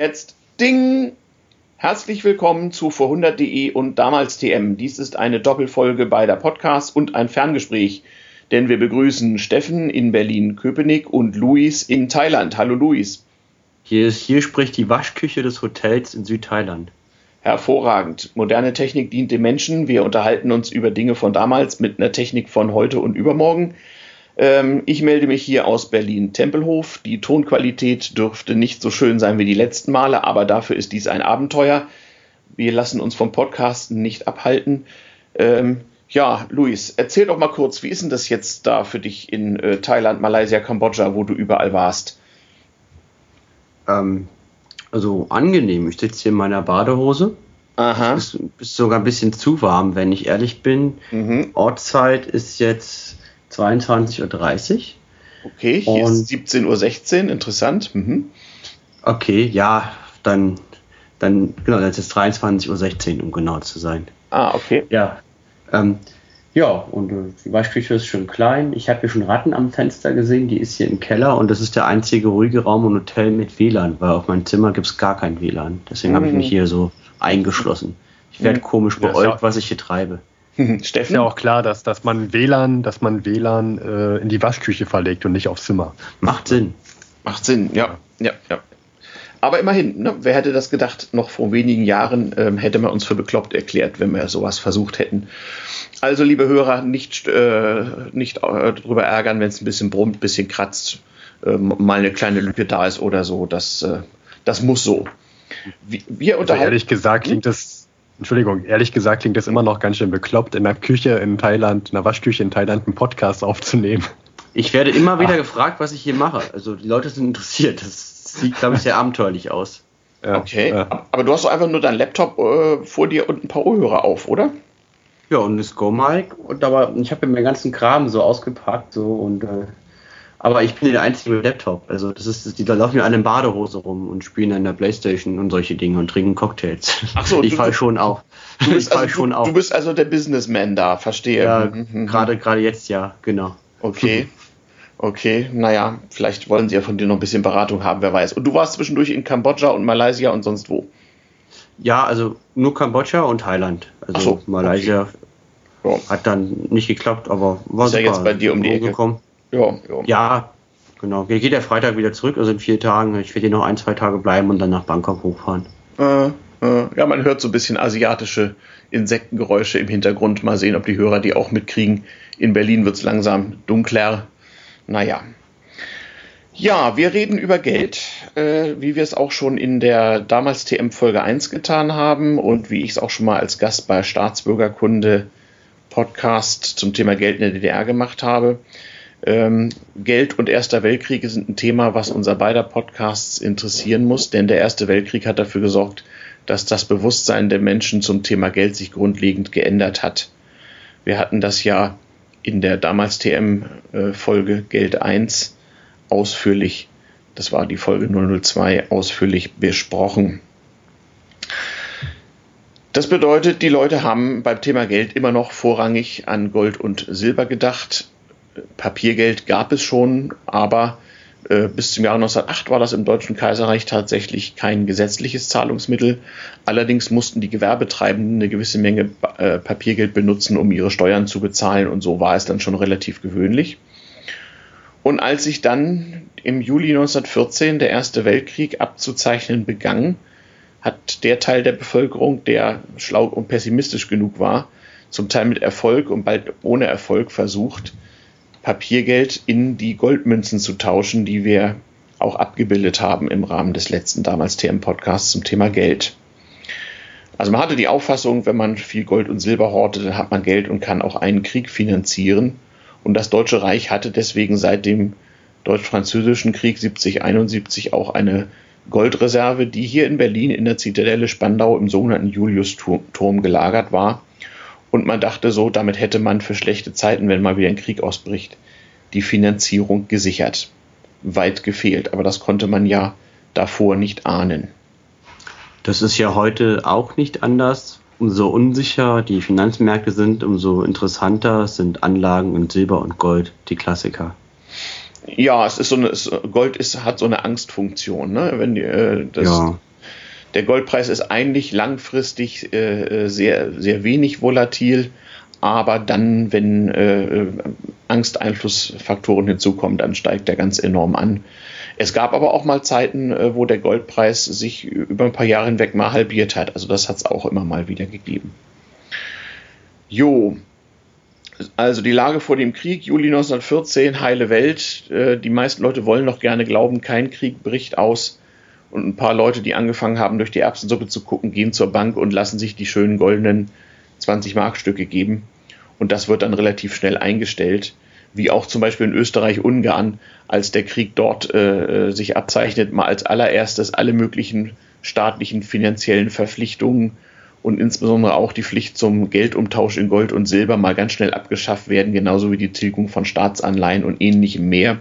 Jetzt Ding! Herzlich willkommen zu vorhundert.de und damals TM. Dies ist eine Doppelfolge beider Podcasts und ein Ferngespräch, denn wir begrüßen Steffen in Berlin-Köpenick und Luis in Thailand. Hallo Luis. Hier, ist, hier spricht die Waschküche des Hotels in Südthailand. Hervorragend. Moderne Technik dient dem Menschen. Wir unterhalten uns über Dinge von damals mit einer Technik von heute und übermorgen. Ähm, ich melde mich hier aus Berlin-Tempelhof. Die Tonqualität dürfte nicht so schön sein wie die letzten Male, aber dafür ist dies ein Abenteuer. Wir lassen uns vom Podcasten nicht abhalten. Ähm, ja, Luis, erzähl doch mal kurz, wie ist denn das jetzt da für dich in äh, Thailand, Malaysia, Kambodscha, wo du überall warst? Ähm, also angenehm. Ich sitze hier in meiner Badehose. Aha. Es ist, ist sogar ein bisschen zu warm, wenn ich ehrlich bin. Mhm. Ortszeit ist jetzt 22.30 Uhr. Okay, hier Und- ist 17.16 Uhr, interessant. Mhm. Okay, ja, dann, dann, genau, dann ist es 23.16 Uhr, um genau zu sein. Ah, okay. Ja. Ähm, ja, und äh, die Waschküche ist schön klein. Ich habe hier schon Ratten am Fenster gesehen, die ist hier im Keller und das ist der einzige ruhige Raum im Hotel mit WLAN, weil auf meinem Zimmer gibt es gar kein WLAN. Deswegen habe ich Mhm. mich hier so eingeschlossen. Ich werde Mhm. komisch Ja, beäugt, ja- was ich hier treibe. Ist Steffen? ja auch klar, dass, dass man WLAN, dass man WLAN äh, in die Waschküche verlegt und nicht aufs Zimmer. Macht Sinn. Macht Sinn, ja. ja, ja. Aber immerhin, ne, wer hätte das gedacht, noch vor wenigen Jahren ähm, hätte man uns für bekloppt erklärt, wenn wir sowas versucht hätten. Also, liebe Hörer, nicht, äh, nicht äh, drüber ärgern, wenn es ein bisschen brummt, ein bisschen kratzt, ähm, mal eine kleine Lücke da ist oder so. Das, äh, das muss so. Wir, wir Also unterhalten. ehrlich gesagt klingt das, Entschuldigung, ehrlich gesagt klingt das immer noch ganz schön bekloppt, in der Küche in Thailand, in der Waschküche in Thailand einen Podcast aufzunehmen. Ich werde immer wieder Ah. gefragt, was ich hier mache. Also die Leute sind interessiert. Das sieht, glaube ich, sehr abenteuerlich aus. Ja, okay, Ja. aber du hast doch einfach nur deinen Laptop äh, vor dir und ein paar Ohrhörer auf, oder? Ja, und das Go-Mic. Und aber ich habe meinen ganzen Kram so ausgepackt so und äh, aber ich bin der Einzige mit Laptop. Also das ist, die da laufen ja alle in Badehose rum und spielen an der Playstation und solche Dinge und trinken Cocktails. Ach so, ich fall schon auf. Du ich bist, fall also, schon du, auf. du bist also der Businessman da, verstehe. ja, Mhm, mhm. gerade gerade jetzt ja, genau. Okay. Okay, naja, vielleicht wollen sie ja von dir noch ein bisschen Beratung haben, wer weiß. Und du warst zwischendurch in Kambodscha und Malaysia und sonst wo? Ja, also nur Kambodscha und Thailand. Also so, Malaysia Ja, hat dann nicht geklappt, aber war Ist ja super. jetzt bei dir um die Ecke. Gekommen. Ja, ja. Ja, genau. Geht der Freitag wieder zurück, also in vier Tagen. Ich werde hier noch ein, zwei Tage bleiben und dann nach Bangkok hochfahren. Äh, äh, ja, man hört so ein bisschen asiatische Insektengeräusche im Hintergrund. Mal sehen, ob die Hörer die auch mitkriegen. In Berlin wird es langsam dunkler. Naja. Ja, wir reden über Geld, äh, wie wir es auch schon in der damals TM Folge 1 getan haben und wie ich es auch schon mal als Gast bei Staatsbürgerkunde Podcast zum Thema Geld in der DDR gemacht habe. Ähm, Geld und Erster Weltkrieg sind ein Thema, was unser beider Podcasts interessieren muss, denn der Erste Weltkrieg hat dafür gesorgt, dass das Bewusstsein der Menschen zum Thema Geld sich grundlegend geändert hat. Wir hatten das ja in der damals TM-Folge Geld 1 ausführlich, das war die Folge 002, ausführlich besprochen. Das bedeutet, die Leute haben beim Thema Geld immer noch vorrangig an Gold und Silber gedacht. Papiergeld gab es schon, aber äh, bis zum Jahr 1908 war das im Deutschen Kaiserreich tatsächlich kein gesetzliches Zahlungsmittel. Allerdings mussten die Gewerbetreibenden eine gewisse Menge äh, Papiergeld benutzen, um ihre Steuern zu bezahlen und so war es dann schon relativ gewöhnlich. Und als sich dann im Juli 1914 der Erste Weltkrieg abzuzeichnen begann, hat der Teil der Bevölkerung, der schlau und pessimistisch genug war, zum Teil mit Erfolg und bald ohne Erfolg versucht, Papiergeld in die Goldmünzen zu tauschen, die wir auch abgebildet haben im Rahmen des letzten damals TM-Podcasts zum Thema Geld. Also man hatte die Auffassung, wenn man viel Gold und Silber hortet, dann hat man Geld und kann auch einen Krieg finanzieren. Und das Deutsche Reich hatte deswegen seit dem Deutsch-Französischen Krieg 70-71 auch eine Goldreserve, die hier in Berlin in der Zitadelle Spandau im sogenannten Julius-Turm gelagert war. Und man dachte so, damit hätte man für schlechte Zeiten, wenn mal wieder ein Krieg ausbricht, die Finanzierung gesichert. Weit gefehlt, aber das konnte man ja davor nicht ahnen. Das ist ja heute auch nicht anders. Umso unsicher die Finanzmärkte sind, umso interessanter sind Anlagen in Silber und Gold, die Klassiker. Ja, es ist so eine, Gold ist, hat so eine Angstfunktion, ne? Wenn die, äh, das, Ja. Der Goldpreis ist eigentlich langfristig äh, sehr, sehr wenig volatil, aber dann, wenn äh, Angsteinflussfaktoren hinzukommen, dann steigt er ganz enorm an. Es gab aber auch mal Zeiten, äh, wo der Goldpreis sich über ein paar Jahre hinweg mal halbiert hat. Also das hat es auch immer mal wieder gegeben. Jo, also die Lage vor dem Krieg, Juli 1914, heile Welt. Äh, die meisten Leute wollen noch gerne glauben, kein Krieg bricht aus. Und ein paar Leute, die angefangen haben, durch die Erbsensuppe zu gucken, gehen zur Bank und lassen sich die schönen goldenen 20-Mark-Stücke geben. Und das wird dann relativ schnell eingestellt. Wie auch zum Beispiel in Österreich-Ungarn, als der Krieg dort äh, äh sich abzeichnet, mal als allererstes alle möglichen staatlichen finanziellen Verpflichtungen und insbesondere auch die Pflicht zum Geldumtausch in Gold und Silber mal ganz schnell abgeschafft werden, genauso wie die Tilgung von Staatsanleihen und ähnlichem mehr.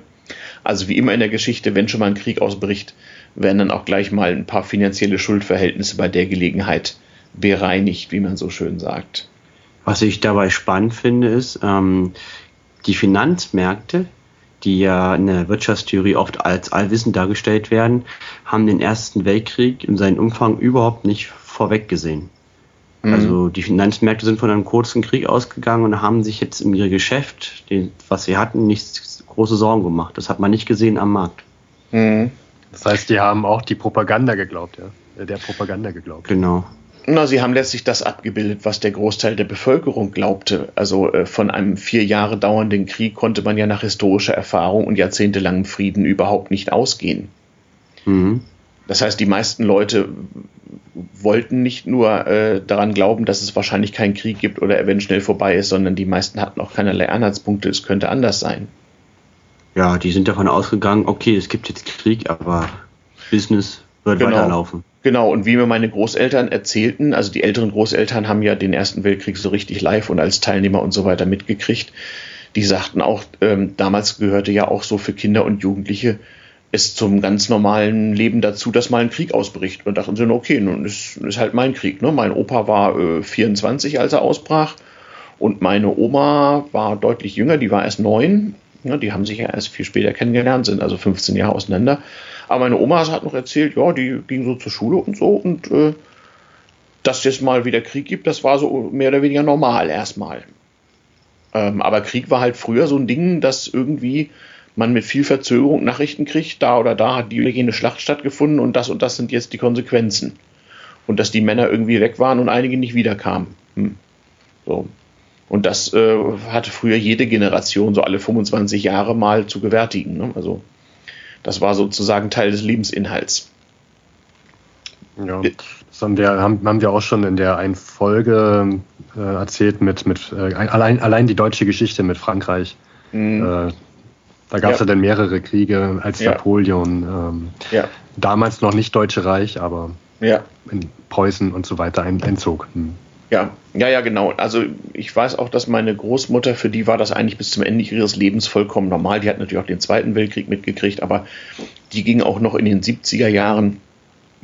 Also wie immer in der Geschichte, wenn schon mal ein Krieg ausbricht, werden dann auch gleich mal ein paar finanzielle Schuldverhältnisse bei der Gelegenheit bereinigt, wie man so schön sagt. Was ich dabei spannend finde, ist, ähm, die Finanzmärkte, die ja in der Wirtschaftstheorie oft als allwissend dargestellt werden, haben den Ersten Weltkrieg in seinem Umfang überhaupt nicht vorweggesehen. Mhm. Also die Finanzmärkte sind von einem kurzen Krieg ausgegangen und haben sich jetzt in ihr Geschäft, was sie hatten, nicht große Sorgen gemacht. Das hat man nicht gesehen am Markt. Mhm. Das heißt, die haben auch die Propaganda geglaubt, ja. Der Propaganda geglaubt. Genau. Na, sie haben letztlich das abgebildet, was der Großteil der Bevölkerung glaubte. Also äh, von einem vier Jahre dauernden Krieg konnte man ja nach historischer Erfahrung und jahrzehntelangem Frieden überhaupt nicht ausgehen. Mhm. Das heißt, die meisten Leute wollten nicht nur äh, daran glauben, dass es wahrscheinlich keinen Krieg gibt oder er wenn schnell vorbei ist, sondern die meisten hatten auch keinerlei Anhaltspunkte, es könnte anders sein. Ja, die sind davon ausgegangen, okay, es gibt jetzt Krieg, aber Business wird genau. weiterlaufen. Genau, und wie mir meine Großeltern erzählten, also die älteren Großeltern haben ja den Ersten Weltkrieg so richtig live und als Teilnehmer und so weiter mitgekriegt. Die sagten auch, ähm, damals gehörte ja auch so für Kinder und Jugendliche es zum ganz normalen Leben dazu, dass mal ein Krieg ausbricht. Und dachten sie, okay, nun ist, ist halt mein Krieg. Ne? Mein Opa war äh, 24, als er ausbrach. Und meine Oma war deutlich jünger, die war erst neun. Ja, die haben sich ja erst viel später kennengelernt, sind also 15 Jahre auseinander. Aber meine Oma hat noch erzählt, ja, die ging so zur Schule und so und äh, dass es mal wieder Krieg gibt, das war so mehr oder weniger normal erstmal. Ähm, aber Krieg war halt früher so ein Ding, dass irgendwie man mit viel Verzögerung Nachrichten kriegt, da oder da hat die oder jene Schlacht stattgefunden und das und das sind jetzt die Konsequenzen. Und dass die Männer irgendwie weg waren und einige nicht wiederkamen. Hm. So. Und das äh, hatte früher jede Generation so alle 25 Jahre mal zu gewärtigen. Ne? Also das war sozusagen Teil des Lebensinhalts. Ja, das haben wir, haben, haben wir auch schon in der einen Folge äh, erzählt mit, mit äh, allein, allein die deutsche Geschichte mit Frankreich. Mhm. Äh, da gab es ja. ja. dann mehrere Kriege als ja. Napoleon. Ähm, ja. Damals noch nicht Deutsche Reich, aber in Preußen und so weiter ein, entzog. Hm. Ja, ja, ja, genau. Also ich weiß auch, dass meine Großmutter, für die war das eigentlich bis zum Ende ihres Lebens vollkommen normal. Die hat natürlich auch den Zweiten Weltkrieg mitgekriegt, aber die ging auch noch in den 70er Jahren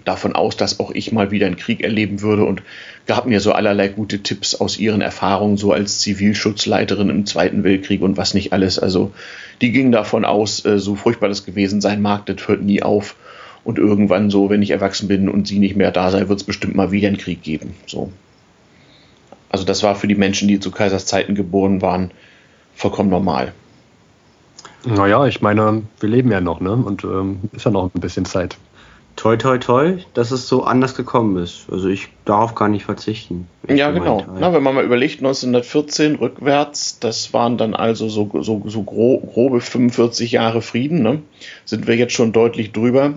davon aus, dass auch ich mal wieder einen Krieg erleben würde und gab mir so allerlei gute Tipps aus ihren Erfahrungen, so als Zivilschutzleiterin im Zweiten Weltkrieg und was nicht alles. Also die ging davon aus, äh, so furchtbar das gewesen sein mag, das hört nie auf. Und irgendwann so, wenn ich erwachsen bin und sie nicht mehr da sei, wird es bestimmt mal wieder einen Krieg geben. So. Also das war für die Menschen, die zu Kaisers Zeiten geboren waren, vollkommen normal. Naja, ich meine, wir leben ja noch, ne? Und ähm, ist ja noch ein bisschen Zeit. Toi, toi, toi, dass es so anders gekommen ist. Also ich darauf kann ich verzichten. Ich ja, genau. Na, wenn man mal überlegt, 1914 rückwärts, das waren dann also so, so, so grobe 45 Jahre Frieden, ne? sind wir jetzt schon deutlich drüber.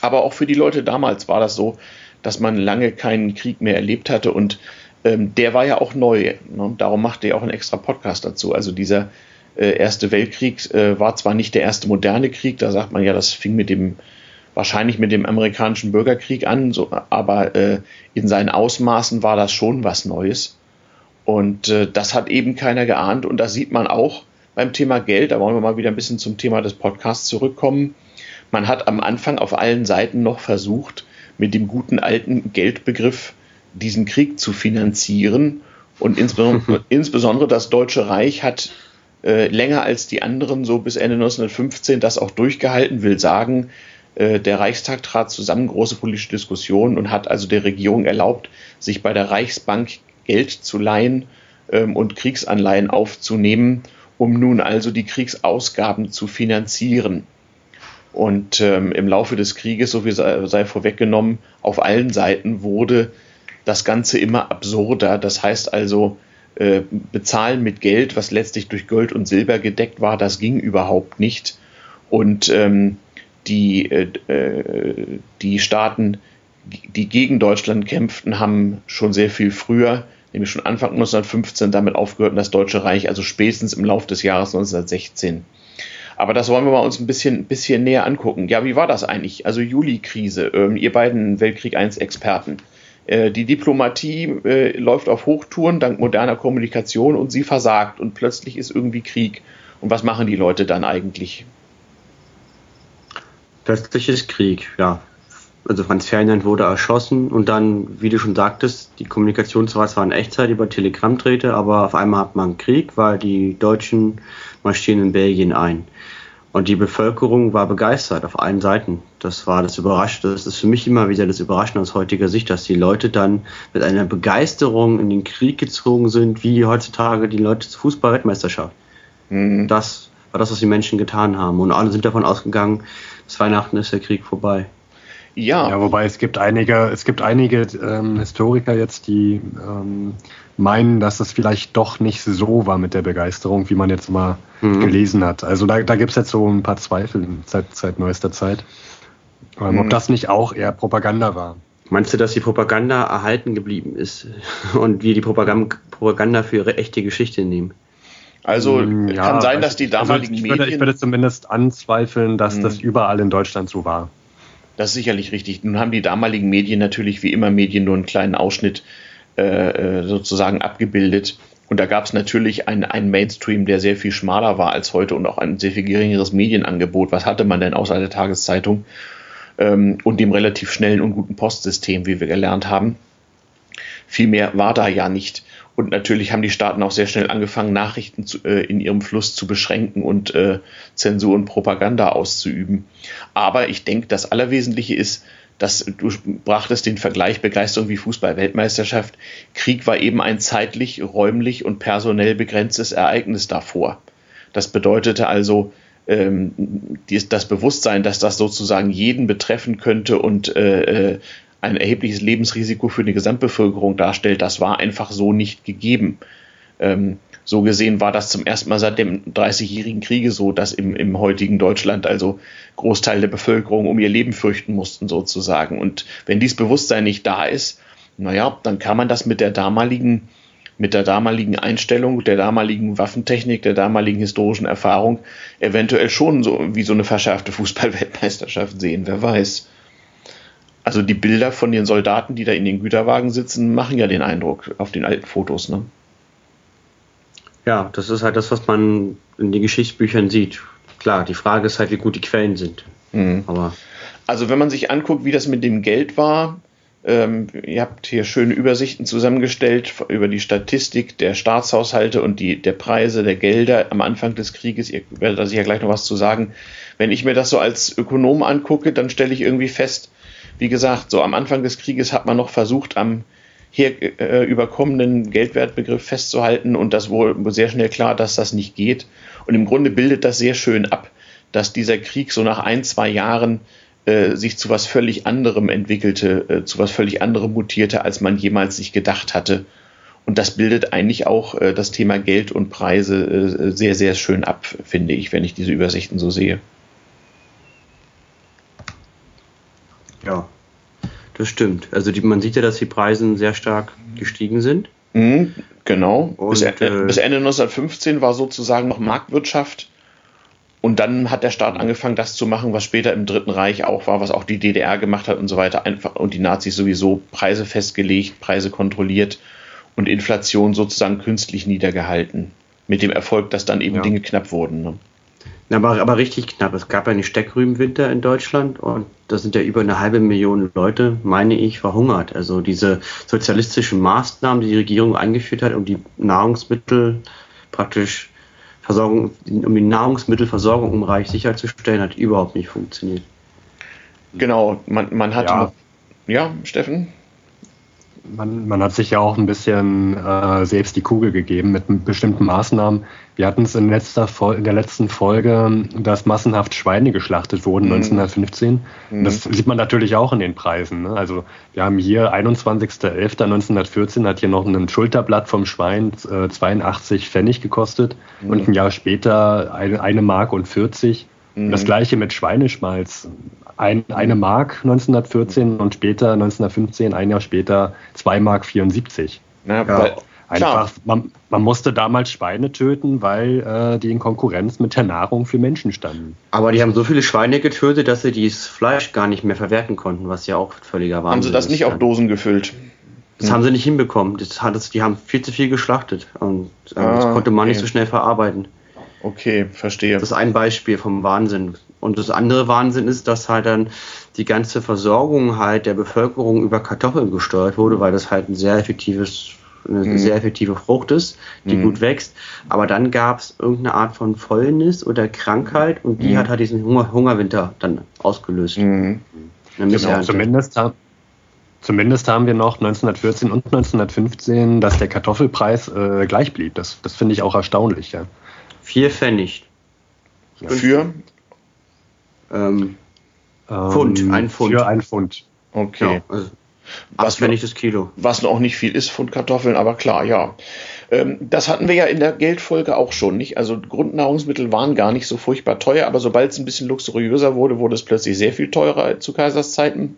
Aber auch für die Leute damals war das so, dass man lange keinen Krieg mehr erlebt hatte und ähm, der war ja auch neu. Ne? Darum machte er auch einen extra Podcast dazu. Also dieser äh, Erste Weltkrieg äh, war zwar nicht der erste moderne Krieg, da sagt man ja, das fing mit dem wahrscheinlich mit dem amerikanischen Bürgerkrieg an, so, aber äh, in seinen Ausmaßen war das schon was Neues. Und äh, das hat eben keiner geahnt. Und das sieht man auch beim Thema Geld. Da wollen wir mal wieder ein bisschen zum Thema des Podcasts zurückkommen. Man hat am Anfang auf allen Seiten noch versucht, mit dem guten alten Geldbegriff diesen Krieg zu finanzieren. Und insbesondere, insbesondere das Deutsche Reich hat äh, länger als die anderen, so bis Ende 1915, das auch durchgehalten, will sagen, Äh, der Reichstag trat zusammen, große politische Diskussionen und hat also der Regierung erlaubt, sich bei der Reichsbank Geld zu leihen ähm, und Kriegsanleihen aufzunehmen, um nun also die Kriegsausgaben zu finanzieren. Und ähm, im Laufe des Krieges, so wie sei, sei vorweggenommen, auf allen Seiten wurde das Ganze immer absurder. Das heißt also, äh, bezahlen mit Geld, was letztlich durch Gold und Silber gedeckt war, das ging überhaupt nicht. Und ähm, die, äh, äh, die Staaten, die gegen Deutschland kämpften, haben schon sehr viel früher, nämlich schon Anfang 1915, damit aufgehört, das Deutsche Reich, also spätestens im Laufe des Jahres 1916. Aber das wollen wir mal uns ein bisschen, bisschen näher angucken. Ja, wie war das eigentlich? Also Juli-Krise, ähm, ihr beiden Weltkrieg I Experten. Äh, die Diplomatie äh, läuft auf Hochtouren dank moderner Kommunikation und sie versagt und plötzlich ist irgendwie Krieg. Und was machen die Leute dann eigentlich? Plötzlich ist Krieg, ja. Also Franz Ferdinand wurde erschossen und dann, wie du schon sagtest, die Kommunikation zwar in Echtzeit über Telegramm drehte, aber auf einmal hat man Krieg, weil die Deutschen marschieren in Belgien ein. Und die Bevölkerung war begeistert auf allen Seiten. Das war das Überraschende. Das ist für mich immer wieder das Überraschende aus heutiger Sicht, dass die Leute dann mit einer Begeisterung in den Krieg gezogen sind, wie heutzutage die Leute zur Fußball-Weltmeisterschaft. Mhm. Das war das, was die Menschen getan haben. Und alle sind davon ausgegangen, bis Weihnachten ist der Krieg vorbei. Ja. ja, wobei es gibt einige, es gibt einige ähm, Historiker jetzt, die ähm, meinen, dass es vielleicht doch nicht so war mit der Begeisterung, wie man jetzt mal mhm. gelesen hat. Also da, da gibt es jetzt so ein paar Zweifel seit, seit neuester Zeit. Ähm, mhm. Ob das nicht auch eher Propaganda war. Meinst du, dass die Propaganda erhalten geblieben ist und wir die Propaganda, Propaganda für ihre echte Geschichte nehmen? Also mm, ja, kann sein, dass die also damaligen also ich würde, Medien. Ich würde zumindest anzweifeln, dass mhm. das überall in Deutschland so war. Das ist sicherlich richtig. Nun haben die damaligen Medien natürlich wie immer Medien nur einen kleinen Ausschnitt äh, äh, sozusagen abgebildet. Und da gab es natürlich einen, einen Mainstream, der sehr viel schmaler war als heute und auch ein sehr viel geringeres Medienangebot. Was hatte man denn außer der Tageszeitung ähm, und dem relativ schnellen und guten Postsystem, wie wir gelernt haben? Viel mehr war da ja nicht. Und natürlich haben die Staaten auch sehr schnell angefangen, Nachrichten zu, äh, in ihrem Fluss zu beschränken und äh, Zensur und Propaganda auszuüben. Aber ich denke, das Allerwesentliche ist, dass du brachtest den Vergleich Begeisterung wie Fußball-Weltmeisterschaft. Krieg war eben ein zeitlich, räumlich und personell begrenztes Ereignis davor. Das bedeutete also, ähm, das Bewusstsein, dass das sozusagen jeden betreffen könnte und äh, äh, ein erhebliches Lebensrisiko für die Gesamtbevölkerung darstellt, das war einfach so nicht gegeben. Ähm, so gesehen war das zum ersten Mal seit dem Dreißigjährigen Kriege so, dass im, im heutigen Deutschland also Großteil der Bevölkerung um ihr Leben fürchten mussten sozusagen. Und wenn dieses Bewusstsein nicht da ist, naja, dann kann man das mit der damaligen mit der damaligen Einstellung, der damaligen Waffentechnik, der damaligen historischen Erfahrung eventuell schon so wie so eine verschärfte Fußballweltmeisterschaft sehen, wer weiß. Also die Bilder von den Soldaten, die da in den Güterwagen sitzen, machen ja den Eindruck auf den alten Fotos, ne? Ja, das ist halt das, was man in den Geschichtsbüchern sieht. Klar, die Frage ist halt, wie gut die Quellen sind. Mhm. Aber also wenn man sich anguckt, wie das mit dem Geld war, ähm, ihr habt hier schöne Übersichten zusammengestellt über die Statistik der Staatshaushalte und die, der Preise der Gelder am Anfang des Krieges. Ihr werdet da sicher gleich noch was zu sagen. Wenn ich mir das so als Ökonom angucke, dann stelle ich irgendwie fest, wie gesagt, so am Anfang des Krieges hat man noch versucht, am hier äh, überkommenen Geldwertbegriff festzuhalten und das wurde sehr schnell klar, dass das nicht geht. Und im Grunde bildet das sehr schön ab, dass dieser Krieg so nach ein, zwei Jahren äh, sich zu was völlig anderem entwickelte, äh, zu was völlig anderem mutierte, als man jemals sich gedacht hatte. Und das bildet eigentlich auch äh, das Thema Geld und Preise äh, sehr, sehr schön ab, finde ich, wenn ich diese Übersichten so sehe. Ja, das stimmt. Also die, man sieht ja, dass die Preise sehr stark gestiegen sind. Mhm, genau. Und, bis, äh, bis, Ende 1915 war sozusagen noch Marktwirtschaft. Und dann hat der Staat angefangen, das zu machen, was später im Dritten Reich auch war, was auch die DDR gemacht hat und so weiter. Einfach, und die Nazis sowieso Preise festgelegt, Preise kontrolliert und Inflation sozusagen künstlich niedergehalten. Mit dem Erfolg, dass dann eben ja. Dinge knapp wurden. Ne? Aber, aber richtig knapp. Es gab einen Steckrübenwinter in Deutschland und da sind ja über eine halbe Million Leute, meine ich, verhungert. Also diese sozialistischen Maßnahmen, die die Regierung eingeführt hat, um die Nahrungsmittel praktisch Versorgung, um die Nahrungsmittelversorgung im Reich sicherzustellen, hat überhaupt nicht funktioniert. Genau, man, man hat. Ja, ja Steffen? man, man hat sich ja auch ein bisschen äh, selbst die Kugel gegeben mit bestimmten Maßnahmen. Wir hatten es in, letzter in der letzten Folge, dass massenhaft Schweine geschlachtet wurden, mhm. 1915. Mhm. Das sieht man natürlich auch in den Preisen. Ne? Also wir haben hier 21.11.1914 hat hier noch ein Schulterblatt vom Schwein äh, 82 Pfennig gekostet mhm. und ein Jahr später eine, eine Mark und 40. Mhm. Das gleiche mit Schweineschmalz ein, eine Mark 1914 und später 1915, ein Jahr später 2 Mark 74. Ja, ja. Einfach, man, man, musste damals Schweine töten, weil äh, die in Konkurrenz mit der Nahrung für Menschen standen. Aber die haben so viele Schweine getötet, dass sie dieses Fleisch gar nicht mehr verwerten konnten, was ja auch völliger Wahnsinn ist. Haben sie das nicht auf Dosen gefüllt? Das hm. haben sie nicht hinbekommen. Das hat, das, die haben viel zu viel geschlachtet und äh, ah, das konnte man okay. nicht so schnell verarbeiten. Okay, verstehe. Das ist ein Beispiel vom Wahnsinn. Und das andere Wahnsinn ist, dass halt dann die ganze Versorgung halt der Bevölkerung über Kartoffeln gesteuert wurde, weil das halt ein sehr effektives eine mhm. sehr effektive Frucht ist, die mhm. gut wächst. Aber dann gab es irgendeine Art von Fäulnis oder Krankheit und die mhm. hat halt diesen Hunger, Hungerwinter dann ausgelöst. Mhm. Genau, zumindest, zumindest haben wir noch 1914 und 1915, dass der Kartoffelpreis äh, gleich blieb. Das, das finde ich auch erstaunlich. Ja. Vier Pfennig. Ja. Für? Ähm, Pfund, ähm, ein Pfund. Für ein Pfund. Okay. Ja, also was Pfennig das Kilo. Was noch nicht viel ist, Pfund Kartoffeln, aber klar, ja. Ähm, das hatten wir ja in der Geldfolge auch schon, nicht? Also Grundnahrungsmittel waren gar nicht so furchtbar teuer, aber sobald es ein bisschen luxuriöser wurde, wurde es plötzlich sehr viel teurer zu Kaisers Zeiten.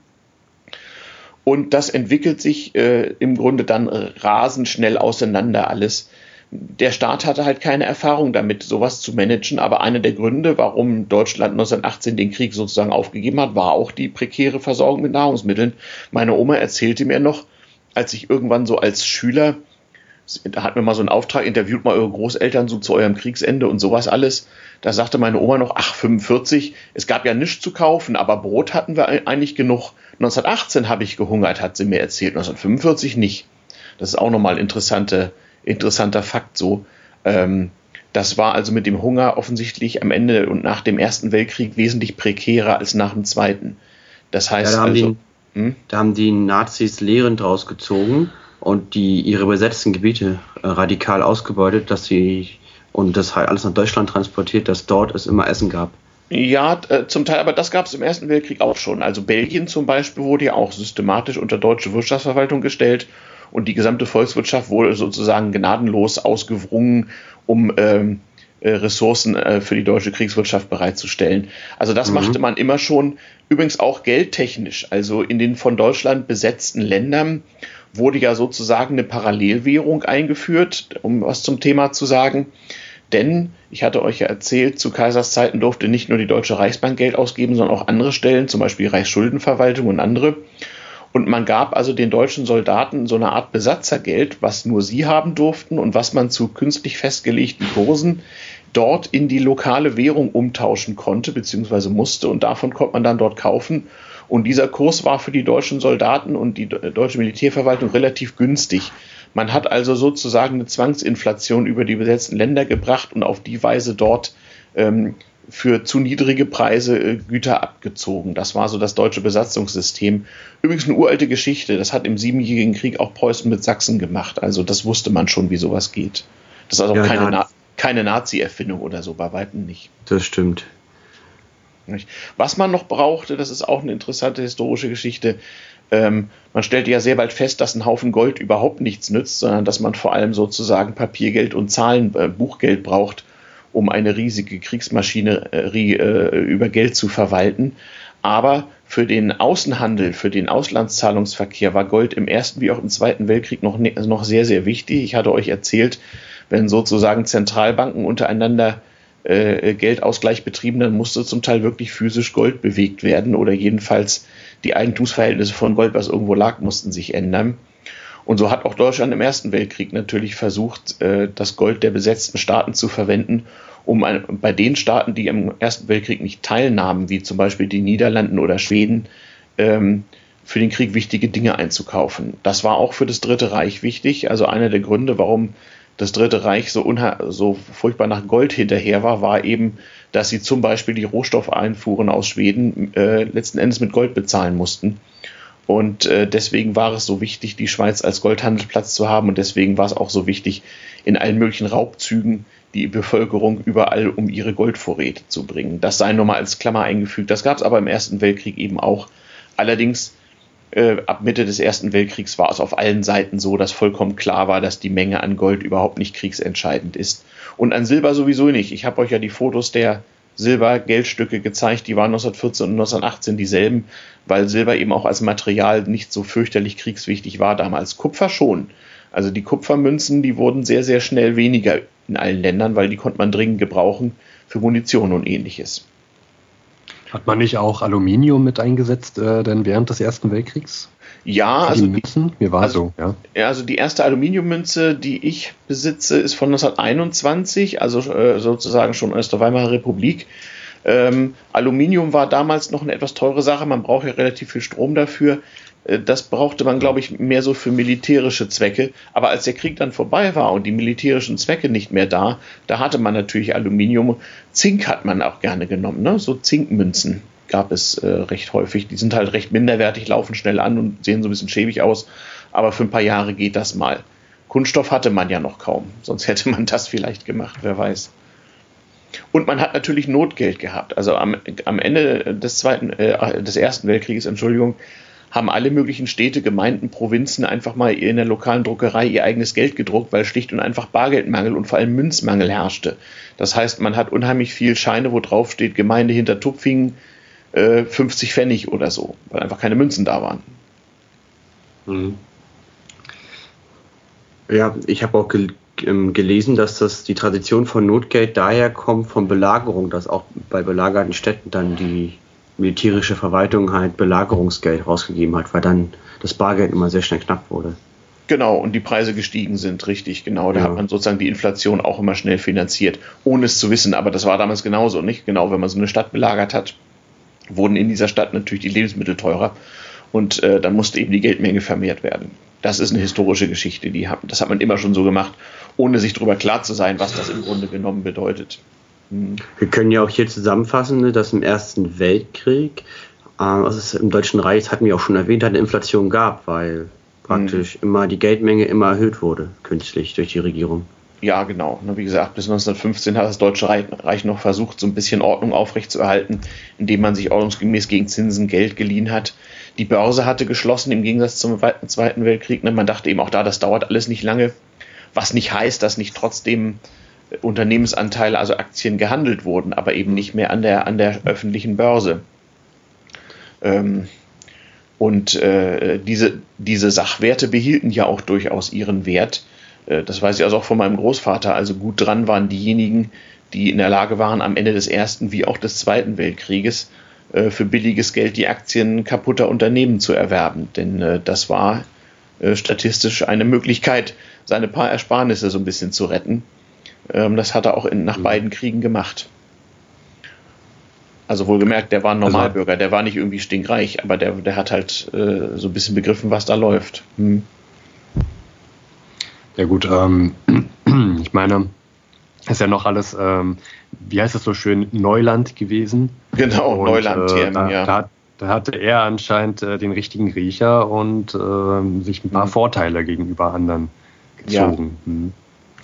Und das entwickelt sich äh, im Grunde dann rasend schnell auseinander alles der Staat hatte halt keine Erfahrung damit, sowas zu managen. Aber einer der Gründe, warum Deutschland 1918 den Krieg sozusagen aufgegeben hat, war auch die prekäre Versorgung mit Nahrungsmitteln. Meine Oma erzählte mir noch, als ich irgendwann so als Schüler, da hat mir mal so einen Auftrag, interviewt mal eure Großeltern so zu eurem Kriegsende und sowas alles. Da sagte meine Oma noch, ach, 45, es gab ja nichts zu kaufen, aber Brot hatten wir eigentlich genug. 1918 habe ich gehungert, hat sie mir erzählt, 1945 nicht. Das ist auch nochmal interessante interessanter Fakt so. Ähm, das war also mit dem Hunger offensichtlich am Ende und nach dem Ersten Weltkrieg wesentlich prekärer als nach dem Zweiten. Das heißt ja, da, haben also, die, hm? da haben die Nazis Lehren draus gezogen und die ihre besetzten Gebiete äh, radikal ausgebeutet, dass sie und das halt alles nach Deutschland transportiert, dass dort es immer Essen gab. Ja, äh, zum Teil, aber das gab es im Ersten Weltkrieg auch schon. Also Belgien zum Beispiel wurde ja auch systematisch unter deutsche Wirtschaftsverwaltung gestellt und die gesamte Volkswirtschaft wurde sozusagen gnadenlos ausgewrungen, um ähm, äh, Ressourcen äh, für die deutsche Kriegswirtschaft bereitzustellen. Also das mhm. machte man immer schon, übrigens auch geldtechnisch. Also in den von Deutschland besetzten Ländern wurde ja sozusagen eine Parallelwährung eingeführt, um was zum Thema zu sagen. Denn, ich hatte euch ja erzählt, zu Kaisers Zeiten durfte nicht nur die Deutsche Reichsbank Geld ausgeben, sondern auch andere Stellen, zum Beispiel Reichsschuldenverwaltung und andere. Und man gab also den deutschen Soldaten so eine Art Besatzergeld, was nur sie haben durften und was man zu künstlich festgelegten Kursen dort in die lokale Währung umtauschen konnte bzw. musste und davon konnte man dann dort kaufen. Und dieser Kurs war für die deutschen Soldaten und die deutsche Militärverwaltung relativ günstig. Man hat also sozusagen eine Zwangsinflation über die besetzten Länder gebracht und auf die Weise dort ähm, für zu niedrige Preise äh, Güter abgezogen. Das war so das deutsche Besatzungssystem. Übrigens eine uralte Geschichte. Das hat im Siebenjährigen Krieg auch Preußen mit Sachsen gemacht. Also das wusste man schon, wie sowas geht. Das ist also ja, keine, Na keine Nazi-Erfindung oder so, bei weitem nicht. Das stimmt. Was man noch brauchte, das ist auch eine interessante historische Geschichte. Ähm, man stellte ja sehr bald fest, dass ein Haufen Gold überhaupt nichts nützt, sondern dass man vor allem sozusagen Papiergeld und Zahlen, äh, Buchgeld braucht um eine riesige Kriegsmaschinerie äh, über Geld zu verwalten. Aber für den Außenhandel, für den Auslandszahlungsverkehr war Gold im Ersten wie auch im Zweiten Weltkrieg noch, ne, noch sehr, sehr wichtig. Ich hatte euch erzählt, wenn sozusagen Zentralbanken untereinander äh, Geldausgleich betrieben, dann musste zum Teil wirklich physisch Gold bewegt werden oder jedenfalls die Eigentumsverhältnisse von Gold, was irgendwo lag, mussten sich ändern. Und so hat auch Deutschland im Ersten Weltkrieg natürlich versucht, äh, das Gold der besetzten Staaten zu verwenden, um bei den Staaten, die im Ersten Weltkrieg nicht teilnahmen, wie zum Beispiel die Niederlanden oder Schweden, ähm, für den Krieg wichtige Dinge einzukaufen. Das war auch für das Dritte Reich wichtig. Also einer der Gründe, warum das Dritte Reich so, so furchtbar nach Gold hinterher war, war eben, dass sie zum Beispiel die Rohstoffeinfuhren aus Schweden äh, letzten Endes mit Gold bezahlen mussten. Und äh, deswegen war es so wichtig, die Schweiz als Goldhandelsplatz zu haben. Und deswegen war es auch so wichtig, in allen möglichen Raubzügen die Bevölkerung überall um ihre Goldvorräte zu bringen. Das sei nur mal als Klammer eingefügt. Das gab es aber im Ersten Weltkrieg eben auch. Allerdings äh, ab Mitte des Ersten Weltkriegs war es auf allen Seiten so, dass vollkommen klar war, dass die Menge an Gold überhaupt nicht kriegsentscheidend ist. Und an Silber sowieso nicht. Ich habe euch ja die Fotos der Silbergeldstücke gezeigt, die waren 1914 und 1918 dieselben, weil Silber eben auch als Material nicht so fürchterlich kriegswichtig war damals. Kupfer schon. Also die Kupfermünzen, die wurden sehr, sehr schnell weniger in allen Ländern, weil die konnte man dringend gebrauchen für Munition und ähnliches. Hat man nicht auch Aluminium mit eingesetzt, äh, denn während des Ersten Weltkriegs? Ja, Für also die Münzen? Mir war also, so, ja. Also die erste Aluminiummünze, die ich besitze, ist von 1921, also äh, sozusagen schon aus der Weimarer Republik. Ähm, Aluminium war damals noch eine etwas teure Sache, man braucht ja relativ viel Strom dafür. Äh, das brauchte man, glaube ich, mehr so für militärische Zwecke. Aber als der Krieg dann vorbei war und die militärischen Zwecke nicht mehr da, da hatte man natürlich Aluminium. Zink hat man auch gerne genommen, ne? so Zinkmünzen gab es äh, recht häufig. Die sind halt recht minderwertig, laufen schnell an und sehen so ein bisschen schäbig aus. Aber für ein paar Jahre geht das mal. Kunststoff hatte man ja noch kaum, sonst hätte man das vielleicht gemacht, wer weiß. Und man hat natürlich Notgeld gehabt. Also am, am Ende des zweiten, äh, des ersten Weltkrieges, Entschuldigung, haben alle möglichen Städte, Gemeinden, Provinzen einfach mal in der lokalen Druckerei ihr eigenes Geld gedruckt, weil schlicht und einfach Bargeldmangel und vor allem Münzmangel herrschte. Das heißt, man hat unheimlich viel Scheine, wo drauf steht Gemeinde hinter Tupfingen, äh, 50 Pfennig oder so, weil einfach keine Münzen da waren. Mhm. Ja, ich habe auch gel ähm, gelesen, dass das die Tradition von Notgeld daher kommt von Belagerung, dass auch bei belagerten Städten dann die militärische Verwaltung halt Belagerungsgeld rausgegeben hat, weil dann das Bargeld immer sehr schnell knapp wurde. Genau, und die Preise gestiegen sind, richtig, genau. Da ja. hat man sozusagen die Inflation auch immer schnell finanziert, ohne es zu wissen. Aber das war damals genauso, nicht? Genau, wenn man so eine Stadt belagert hat, wurden in dieser Stadt natürlich die Lebensmittel teurer und äh, dann musste eben die Geldmenge vermehrt werden. Das ist eine historische Geschichte, die hat, das hat man immer schon so gemacht, ohne sich darüber klar zu sein, was das im Grunde genommen bedeutet. Wir können ja auch hier zusammenfassen, ne, dass im Ersten Weltkrieg, äh, also es im Deutschen Reich, das hatten wir auch schon erwähnt, eine Inflation gab, weil praktisch mhm. immer die Geldmenge immer erhöht wurde, künstlich durch die Regierung. Ja, genau. Wie gesagt, bis 1915 hat das Deutsche Reich noch versucht, so ein bisschen Ordnung aufrechtzuerhalten, indem man sich ordnungsgemäß gegen Zinsen Geld geliehen hat. Die Börse hatte geschlossen im Gegensatz zum Zweiten Weltkrieg. Ne? Man dachte eben auch da, das dauert alles nicht lange. Was nicht heißt, dass nicht trotzdem Unternehmensanteile, also Aktien gehandelt wurden, aber eben nicht mehr an der, an der öffentlichen Börse. Ähm, und äh, diese, diese Sachwerte behielten ja auch durchaus ihren Wert. Äh, das weiß ich also auch von meinem Großvater. Also gut dran waren diejenigen, die in der Lage waren, am Ende des Ersten wie auch des Zweiten Weltkrieges äh, für billiges Geld die Aktien kaputter Unternehmen zu erwerben. Denn äh, das war statistisch eine Möglichkeit, seine paar Ersparnisse so ein bisschen zu retten. Ähm, das hat er auch in, nach mhm. beiden Kriegen gemacht. Also wohlgemerkt, der war ein also Normalbürger, der war nicht irgendwie stinkreich, aber der, der hat halt so ein bisschen begriffen, was da läuft. Hm. Ja gut, ähm, ich meine, ist ja noch alles, ähm, wie heißt das so schön, Neuland gewesen. Genau, und, Neuland, äh, da, ja. Da, da, hatte er anscheinend äh, den richtigen Riecher und äh, sich ein paar hm. Vorteile gegenüber anderen gezogen. Ja. Hm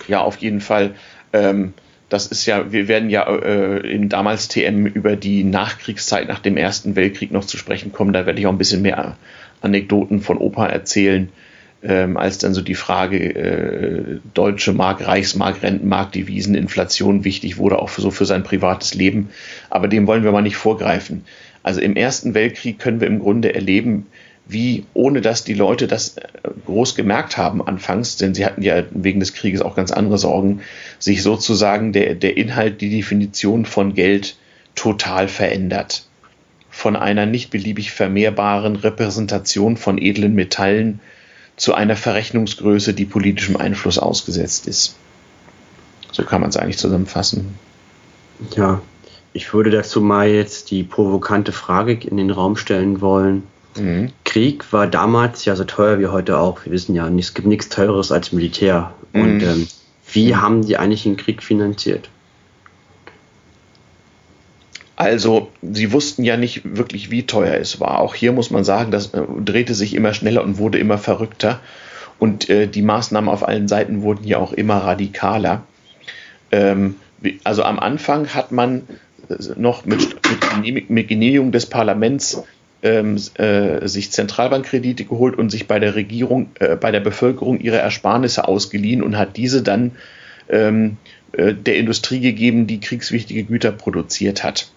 ja, auf jeden Fall. Ähm, das ist ja, wir werden ja äh, in damals TM über die Nachkriegszeit nach dem Ersten Weltkrieg noch zu sprechen kommen. Da werde ich auch ein bisschen mehr Anekdoten von Opa erzählen, ähm, als dann so die Frage äh, deutsche Mark, Reichsmark, Rentenmark, Devisen, Inflation wichtig wurde, auch für, so für sein privates Leben. Aber dem wollen wir mal nicht vorgreifen. Also im Ersten Weltkrieg können wir im Grunde erleben, wie, ohne dass die Leute das äh, groß gemerkt haben anfangs, denn sie hatten ja wegen des Krieges auch ganz andere Sorgen, sich sozusagen der, der Inhalt, die Definition von Geld total verändert. Von einer nicht beliebig vermehrbaren Repräsentation von edlen Metallen zu einer Verrechnungsgröße, die politischem Einfluss ausgesetzt ist. So kann man es eigentlich zusammenfassen. Ja, ich würde dazu mal jetzt die provokante Frage in den Raum stellen wollen Mhm. Krieg war damals ja so teuer wie heute auch. Wir wissen ja, es gibt nichts Teureres als Militär. Mhm. Und ähm, Wie haben die eigentlich den Krieg finanziert? Also, sie wussten ja nicht wirklich, wie teuer es war. Auch hier muss man sagen, das äh, drehte sich immer schneller und wurde immer verrückter. Und äh, die Maßnahmen auf allen Seiten wurden ja auch immer radikaler. Ähm, also am Anfang hat man äh, noch mit, mit, Genehmigung des Parlaments ähm, äh, sich Zentralbankkredite geholt und sich bei der Regierung, äh, bei der Bevölkerung ihre Ersparnisse ausgeliehen und hat diese dann ähm, äh, der Industrie gegeben, die kriegswichtige Güter produziert hat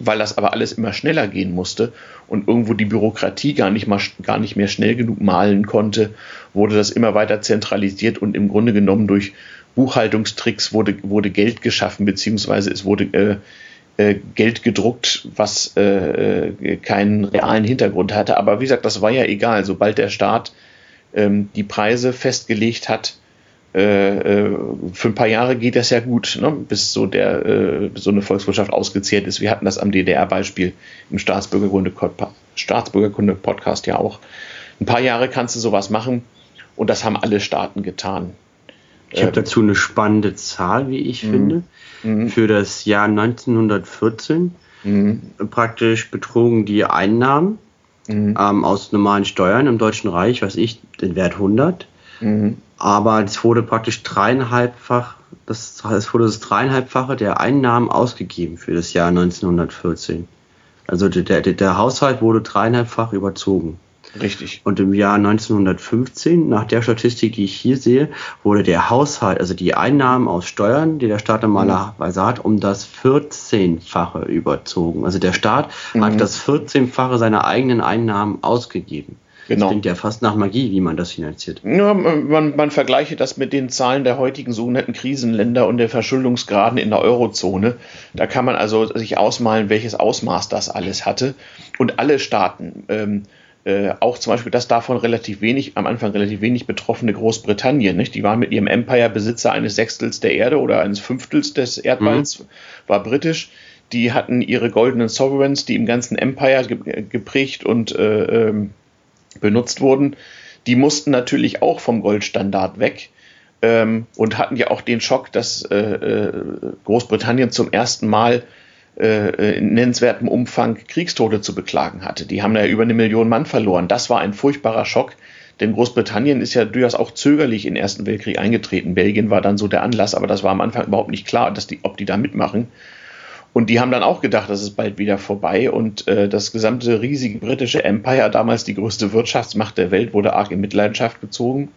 weil das aber alles immer schneller gehen musste und irgendwo die Bürokratie gar nicht, mal, gar nicht mehr schnell genug malen konnte, wurde das immer weiter zentralisiert und im Grunde genommen durch Buchhaltungstricks wurde, wurde Geld geschaffen, beziehungsweise es wurde äh, äh, Geld gedruckt, was äh, äh keinen realen Hintergrund hatte. Aber wie gesagt, das war ja egal. Sobald der Staat ähm, die Preise festgelegt hat, äh, äh, für ein paar Jahre geht das ja gut, ne? bis so, der, äh, so eine Volkswirtschaft ausgezehrt ist. Wir hatten das am DDR-Beispiel im Staatsbürgerkunde-Podcast ja auch. Ein paar Jahre kannst du sowas machen und das haben alle Staaten getan. Ich habe dazu eine spannende Zahl, wie ich mhm. finde. Mhm. Für das Jahr 1914 mhm. praktisch betrugen die Einnahmen mhm. ähm, aus normalen Steuern im Deutschen Reich, was ich, den Wert 100. Mhm. Aber es wurde praktisch dreieinhalbfach, das, es wurde das dreieinhalbfache der Einnahmen ausgegeben für das Jahr 1914. Also der, der, der Haushalt wurde dreieinhalbfach überzogen. Richtig. Und im Jahr 1915, nach der Statistik, die ich hier sehe, wurde der Haushalt, also die Einnahmen aus Steuern, die der Staat normalerweise mhm. hat, um das 14-fache überzogen. Also der Staat mhm. hat das 14-fache seiner eigenen Einnahmen ausgegeben. Genau. Das klingt ja fast nach Magie, wie man das finanziert. Ja, man, man vergleiche das mit den Zahlen der heutigen sogenannten Krisenländer und der Verschuldungsgraden in der Eurozone. Da kann man also sich ausmalen, welches Ausmaß das alles hatte. Und alle Staaten, ähm, äh, auch zum Beispiel das davon relativ wenig, am Anfang relativ wenig betroffene Großbritannien, nicht? Die waren mit ihrem Empire Besitzer eines Sechstels der Erde oder eines Fünftels des Erdballs, mhm. war britisch. Die hatten ihre goldenen Sovereigns, die im ganzen Empire ge geprägt und äh, ähm, benutzt wurden, die mussten natürlich auch vom Goldstandard weg ähm, und hatten ja auch den Schock, dass äh, äh Großbritannien zum ersten Mal äh, in nennenswertem Umfang Kriegstote zu beklagen hatte. Die haben ja über eine Million Mann verloren. Das war ein furchtbarer Schock, denn Großbritannien ist ja durchaus auch zögerlich in den Ersten Weltkrieg eingetreten. Belgien war dann so der Anlass, aber das war am Anfang überhaupt nicht klar, dass die, ob die da mitmachen. Und die haben dann auch gedacht, das ist bald wieder vorbei. Und äh, das gesamte riesige britische Empire, damals die größte Wirtschaftsmacht der Welt, wurde arg in Mitleidenschaft gezogen.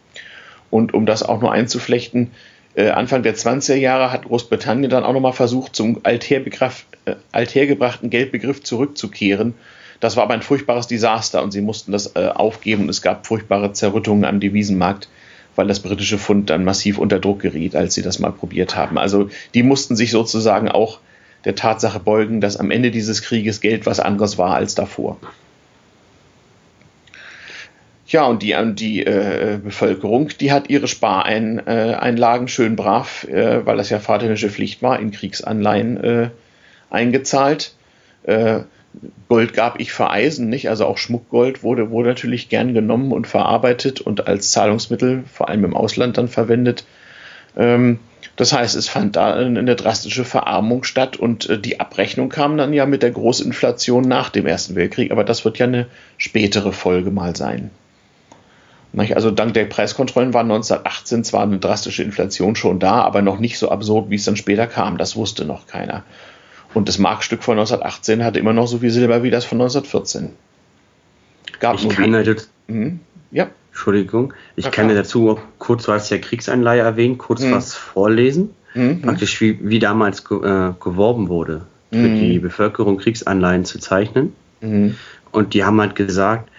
Und um das auch nur einzuflechten, äh, Anfang der 20er Jahre hat Großbritannien dann auch nochmal versucht, zum äh, althergebrachten Geldbegriff zurückzukehren. Das war aber ein furchtbares Desaster und sie mussten das äh, aufgeben. Es gab furchtbare Zerrüttungen am Devisenmarkt, weil das britische Pfund dann massiv unter Druck geriet, als sie das mal probiert haben. Also die mussten sich sozusagen auch der Tatsache beugen, dass am Ende dieses Krieges Geld was anderes war als davor. Ja, und die, die äh, Bevölkerung, die hat ihre Spareinlagen schön brav, äh, weil das ja vaterländische Pflicht war, in Kriegsanleihen äh, eingezahlt. Äh, Gold gab ich für Eisen, nicht? Also auch Schmuckgold wurde, wurde natürlich gern genommen und verarbeitet und als Zahlungsmittel, vor allem im Ausland, dann verwendet. Ähm, das heißt, es fand da eine drastische Verarmung statt und äh, die Abrechnung kam dann ja mit der Großinflation nach dem Ersten Weltkrieg, aber das wird ja eine spätere Folge mal sein. Also dank der Preiskontrollen war 1918 zwar eine drastische Inflation schon da, aber noch nicht so absurd, wie es dann später kam. Das wusste noch keiner. Und das Markstück von 1918 hatte immer noch so viel Silber wie das von 1914. Gab ich kann halt, mhm. ja. Entschuldigung, ich ja, kann dir dazu kurz, hast ja Kriegsanleihe erwähnt, kurz mhm. was vorlesen. Mhm. Praktisch wie, wie damals ge, äh, geworben wurde, für mhm. die Bevölkerung Kriegsanleihen zu zeichnen. Mhm. Und die haben halt gesagt,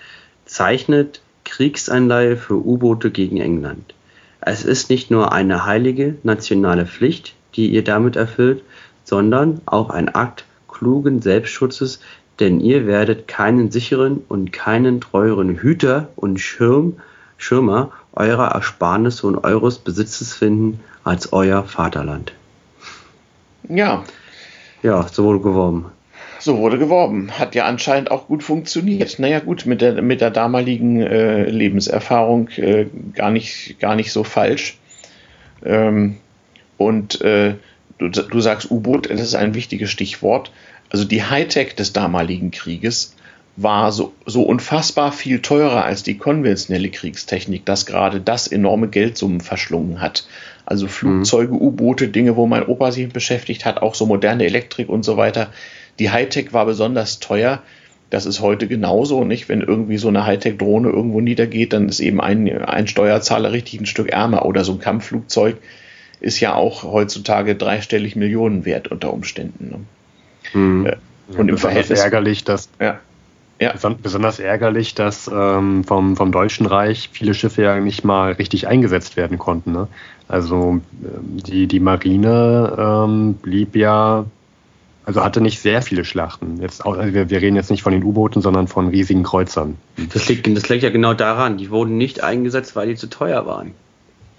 zeichnet Kriegsanleihe für U-Boote gegen England. Es ist nicht nur eine heilige nationale Pflicht, die ihr damit erfüllt, sondern auch ein Akt klugen Selbstschutzes, denn ihr werdet keinen sicheren und keinen treueren Hüter und Schirm Schirmer eurer Ersparnisse und eures Besitzes finden als euer Vaterland. Ja. Ja, so wurde geworben. So wurde geworben. Hat ja anscheinend auch gut funktioniert. Naja, gut, mit der, mit der damaligen äh, Lebenserfahrung äh, gar, nicht, gar nicht so falsch. Ähm, und äh, du, du sagst U-Boot, das ist ein wichtiges Stichwort. Also die Hightech des damaligen Krieges war so, so unfassbar viel teurer als die konventionelle Kriegstechnik, dass gerade das enorme Geldsummen verschlungen hat. Also Flugzeuge, mhm. U-Boote, Dinge, wo mein Opa sich beschäftigt hat, auch so moderne Elektrik und so weiter. Die Hightech war besonders teuer. Das ist heute genauso, nicht? Wenn irgendwie so eine Hightech-Drohne irgendwo niedergeht, dann ist eben ein, ein Steuerzahler richtig ein Stück ärmer. Oder so ein Kampfflugzeug ist ja auch heutzutage dreistellig Millionen wert unter Umständen. Ne? Mhm. Äh, und ja, im Verhältnis ärgerlich, dass ja. Ja. Besonders ärgerlich, dass ähm, vom, vom Deutschen Reich viele Schiffe ja nicht mal richtig eingesetzt werden konnten. Ne? Also ähm, die, die Marine ähm, blieb ja also hatte nicht sehr viele Schlachten. Jetzt, also wir, wir reden jetzt nicht von den U-Booten, sondern von riesigen Kreuzern. Das liegt, das liegt ja genau daran. Die wurden nicht eingesetzt, weil die zu teuer waren.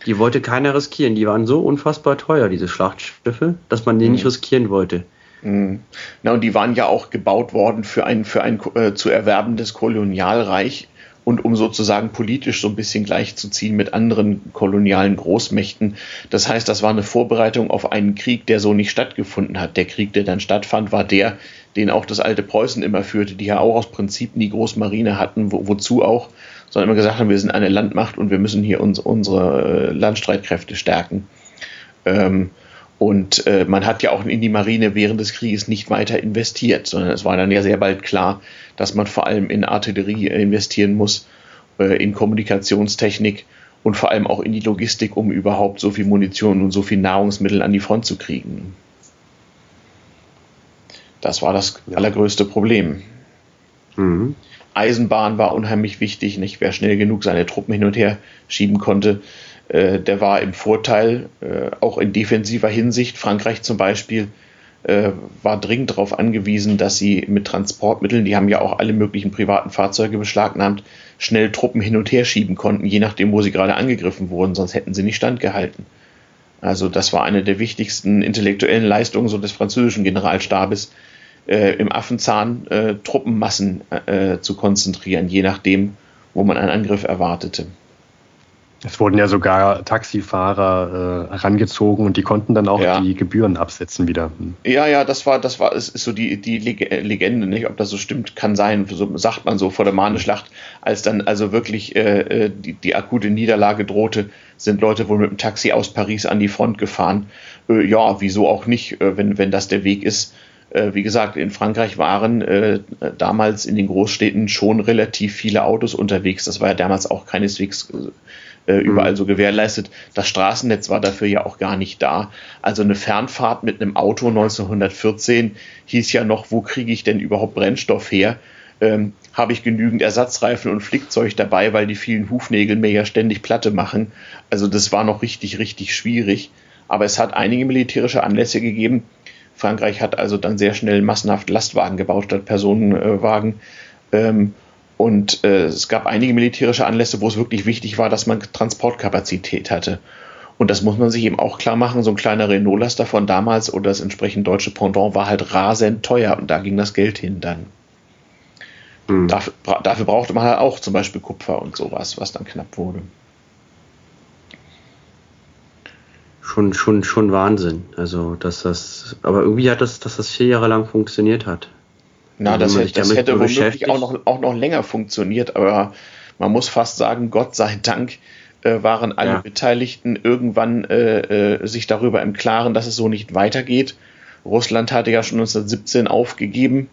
Die wollte keiner riskieren. Die waren so unfassbar teuer, diese Schlachtschiffe, dass man die mhm. nicht riskieren wollte. Mhm. Na, und die waren ja auch gebaut worden für ein, für ein äh, zu erwerbendes Kolonialreich und um sozusagen politisch so ein bisschen gleichzuziehen mit anderen kolonialen Großmächten. Das heißt, das war eine Vorbereitung auf einen Krieg, der so nicht stattgefunden hat. Der Krieg, der dann stattfand, war der, den auch das alte Preußen immer führte, die ja auch aus Prinzip nie Großmarine hatten, wo, wozu auch, sondern immer gesagt haben, wir sind eine Landmacht und wir müssen hier uns, unsere äh, Landstreitkräfte stärken. Ähm, und äh, man hat ja auch in die Marine während des Krieges nicht weiter investiert, sondern es war dann ja sehr bald klar, dass man vor allem in Artillerie investieren muss, äh, in Kommunikationstechnik und vor allem auch in die Logistik, um überhaupt so viel Munition und so viel Nahrungsmittel an die Front zu kriegen. Das war das allergrößte Problem. Mhm. Eisenbahn war unheimlich wichtig, nicht? Wer schnell genug seine Truppen hin und her schieben konnte, der war im Vorteil, äh, auch in defensiver Hinsicht. Frankreich zum Beispiel äh, war dringend darauf angewiesen, dass sie mit Transportmitteln, die haben ja auch alle möglichen privaten Fahrzeuge beschlagnahmt, schnell Truppen hin und her schieben konnten, je nachdem, wo sie gerade angegriffen wurden, sonst hätten sie nicht standgehalten. Also das war eine der wichtigsten intellektuellen Leistungen so des französischen Generalstabes, äh, im Affenzahn äh, Truppenmassen äh, zu konzentrieren, je nachdem, wo man einen Angriff erwartete. Es wurden ja sogar Taxifahrer äh, herangezogen und die konnten dann auch ja. die Gebühren absetzen wieder. Hm. Ja, ja, das war, das war, es ist so die, die Legende, nicht? Ob das so stimmt, kann sein. So sagt man so vor der Mahneschlacht, als dann also wirklich äh, äh, die, die akute Niederlage drohte, sind Leute wohl mit dem Taxi aus Paris an die Front gefahren. Äh, ja, wieso auch nicht, äh, wenn, wenn das der Weg ist. Äh, wie gesagt, in Frankreich waren damals in den Großstädten schon relativ viele Autos unterwegs. Das war ja damals auch keineswegs äh, überall mhm. so gewährleistet. Das Straßennetz war dafür ja auch gar nicht da. Also eine Fernfahrt mit einem Auto 1914 hieß ja noch, wo kriege ich denn überhaupt Brennstoff her? Ähm, habe ich genügend Ersatzreifen und Flickzeug dabei, weil die vielen Hufnägel mir ja ständig Platte machen. Also das war noch richtig, richtig schwierig. Aber es hat einige militärische Anlässe gegeben. Frankreich hat also dann sehr schnell massenhaft Lastwagen gebaut statt Personenwagen. Ähm, und äh, es gab einige militärische Anlässe, wo es wirklich wichtig war, dass man Transportkapazität hatte. Und das muss man sich eben auch klar machen. So ein kleiner Renault-Laster von damals oder das entsprechend deutsche Pendant war halt rasend teuer und da ging das Geld hin dann. Mhm. Dafür, dafür, brauchte man halt auch zum Beispiel Kupfer und sowas, was dann knapp wurde. Schon, schon, schon Wahnsinn. Also, dass das, aber irgendwie hat das, dass das vier Jahre lang funktioniert hat. Na, das, hätte, das hätte womöglich auch noch, auch noch länger funktioniert, aber man muss fast sagen, Gott sei Dank äh, waren alle ja. Beteiligten irgendwann äh, äh, sich darüber im Klaren, dass es so nicht weitergeht. Russland hatte ja schon 1917 aufgegeben.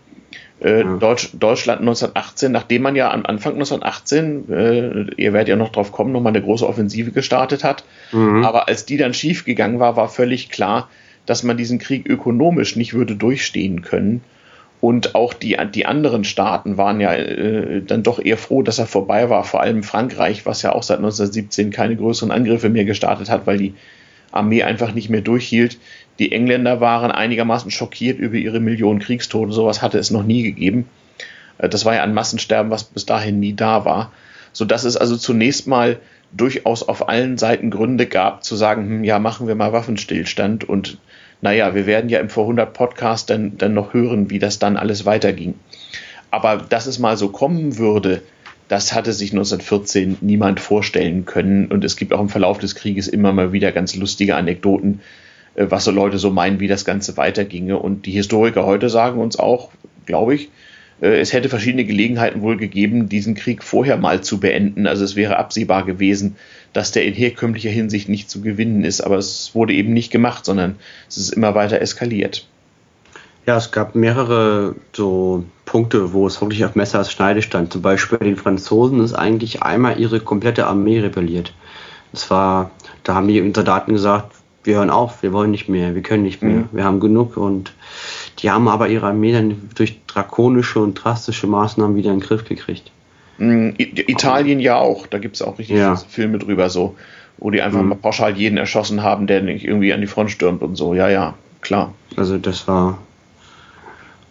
Äh, ja. Deutsch, Deutschland 1918, nachdem man ja am Anfang 1918, äh, ihr werdet ja noch drauf kommen, nochmal eine große Offensive gestartet hat. Mhm. Aber als die dann schief gegangen war, war völlig klar, dass man diesen Krieg ökonomisch nicht würde durchstehen können. Und auch die, die anderen Staaten waren ja äh, dann doch eher froh, dass er vorbei war. Vor allem Frankreich, was ja auch seit 1917 keine größeren Angriffe mehr gestartet hat, weil die Armee einfach nicht mehr durchhielt. Die Engländer waren einigermaßen schockiert über ihre Millionen Kriegstote. Sowas hatte es noch nie gegeben. Äh, das war ja ein Massensterben, was bis dahin nie da war. Sodass es also zunächst mal durchaus auf allen Seiten Gründe gab, zu sagen, hm, ja, machen wir mal Waffenstillstand und naja, wir werden ja im Vor100 Podcast dann, dann noch hören, wie das dann alles weiterging. Aber dass es mal so kommen würde, das hatte sich 1914 niemand vorstellen können. Und es gibt auch im Verlauf des Krieges immer mal wieder ganz lustige Anekdoten, äh, was so Leute so meinen, wie das Ganze weiterginge. Und die Historiker heute sagen uns auch, glaube ich, es hätte verschiedene Gelegenheiten wohl gegeben, diesen Krieg vorher mal zu beenden. Also es wäre absehbar gewesen, dass der in herkömmlicher Hinsicht nicht zu gewinnen ist. Aber es wurde eben nicht gemacht, sondern es ist immer weiter eskaliert. Ja, es gab mehrere so Punkte, wo es wirklich auf Messer als Schneide stand. Zum Beispiel den Franzosen ist eigentlich einmal ihre komplette Armee rebelliert. Das war, da haben die Soldaten gesagt, wir hören auf, wir wollen nicht mehr, wir können nicht mehr, mhm. wir haben genug und die haben aber ihre Armee dann durch drakonische und drastische Maßnahmen wieder in den Griff gekriegt. Mhm, Italien ja auch, da gibt es auch richtig ja. Filme drüber so, wo die einfach mhm. mal pauschal jeden erschossen haben, der nicht irgendwie an die Front stürmt und so, ja, ja, klar. Also das war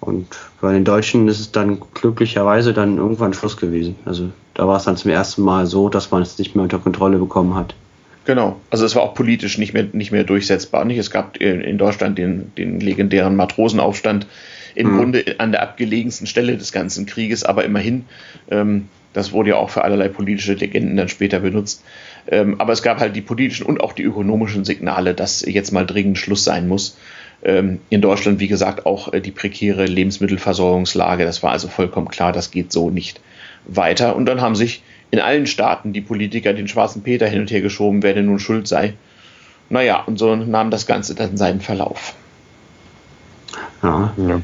und bei den Deutschen ist es dann glücklicherweise dann irgendwann Schluss gewesen. Also da war es dann zum ersten Mal so, dass man es nicht mehr unter Kontrolle bekommen hat. Genau, also es war auch politisch nicht mehr, nicht mehr durchsetzbar. Nicht? Es gab in Deutschland den, den legendären Matrosenaufstand im mhm. Grunde an der abgelegensten Stelle des ganzen Krieges, aber immerhin, ähm, das wurde ja auch für allerlei politische Legenden dann später benutzt. Ähm, aber es gab halt die politischen und auch die ökonomischen Signale, dass jetzt mal dringend Schluss sein muss. Ähm, in Deutschland, wie gesagt, auch äh, die prekäre Lebensmittelversorgungslage. Das war also vollkommen klar, das geht so nicht weiter. Und dann haben sich in allen Staaten die Politiker den schwarzen Peter hin und her geschoben, wer denn nun schuld sei. Naja, und so nahm das Ganze dann seinen Verlauf. Ja, ja.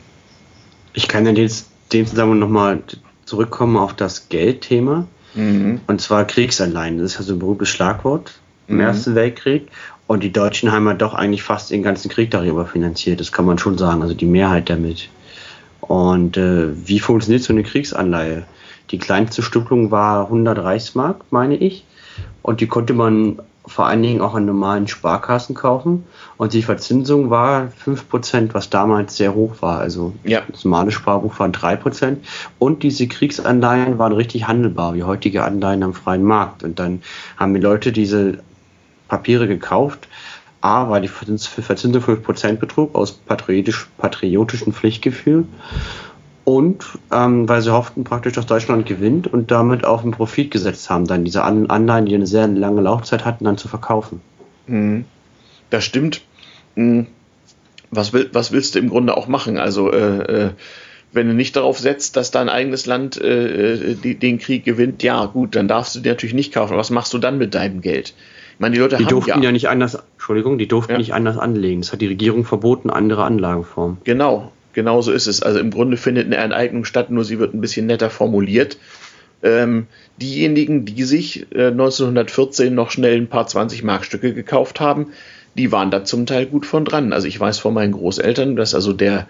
Ich kann in dem Zusammenhang nochmal zurückkommen auf das Geldthema. Mhm. Und zwar Kriegsanleihen. Das ist ja so ein berühmtes Schlagwort im mhm. Ersten Weltkrieg. Und die Deutschen haben ja doch eigentlich fast den ganzen Krieg darüber finanziert, das kann man schon sagen, also die Mehrheit damit. Und äh, wie funktioniert so eine Kriegsanleihe? Die kleinste Stückelung war 100 Reichsmark, meine ich. Und die konnte man vor allen Dingen auch an normalen Sparkassen kaufen. Und die Verzinsung war 5%, was damals sehr hoch war. Also ja. das normale Sparbuch waren 3%. Und diese Kriegsanleihen waren richtig handelbar, wie heutige Anleihen am freien Markt. Und dann haben die Leute diese Papiere gekauft. A, weil die Verzinsung 5% betrug aus patriotisch, patriotischen Pflichtgefühl und ähm, weil sie hofften praktisch, dass Deutschland gewinnt und damit auf einen Profit gesetzt haben, dann diese Anleihen, die eine sehr lange Laufzeit hatten, dann zu verkaufen. Mhm. Das stimmt. Mhm. Was, will, was willst du im Grunde auch machen? Also äh, äh, wenn du nicht darauf setzt, dass dein eigenes Land äh, äh die, den Krieg gewinnt, ja gut, dann darfst du dir natürlich nicht kaufen. Was machst du dann mit deinem Geld? meine, die Leute die haben durften ja, ja, nicht anders, Entschuldigung, die durften ja. nicht anders anlegen. Das hat die Regierung verboten, andere Anlageformen. Genau, genau so ist es. Also im Grunde findet eine Enteignung statt, nur sie wird ein bisschen netter formuliert. Ähm, diejenigen, die sich äh, 1914 noch schnell ein paar 20 Markstücke gekauft haben, die waren da zum Teil gut von dran. Also ich weiß von meinen Großeltern, dass also der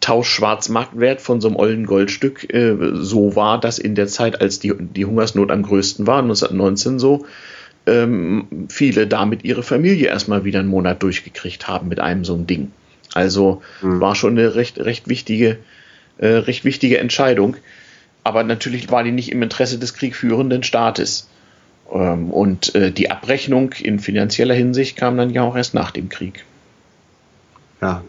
Tauschschwarzmarktwert von so einem ollen Goldstück äh, so war, dass in der Zeit, als die, die Hungersnot am größten war, 1919 so, ähm, viele damit ihre Familie erstmal wieder einen Monat durchgekriegt haben mit einem so einem Ding. Also mhm. war schon eine recht, recht wichtige, äh, recht wichtige Entscheidung. Aber natürlich war die nicht im Interesse des kriegführenden Staates. Ähm, und äh, die Abrechnung in finanzieller Hinsicht kam dann ja auch erst nach dem Krieg. Ja,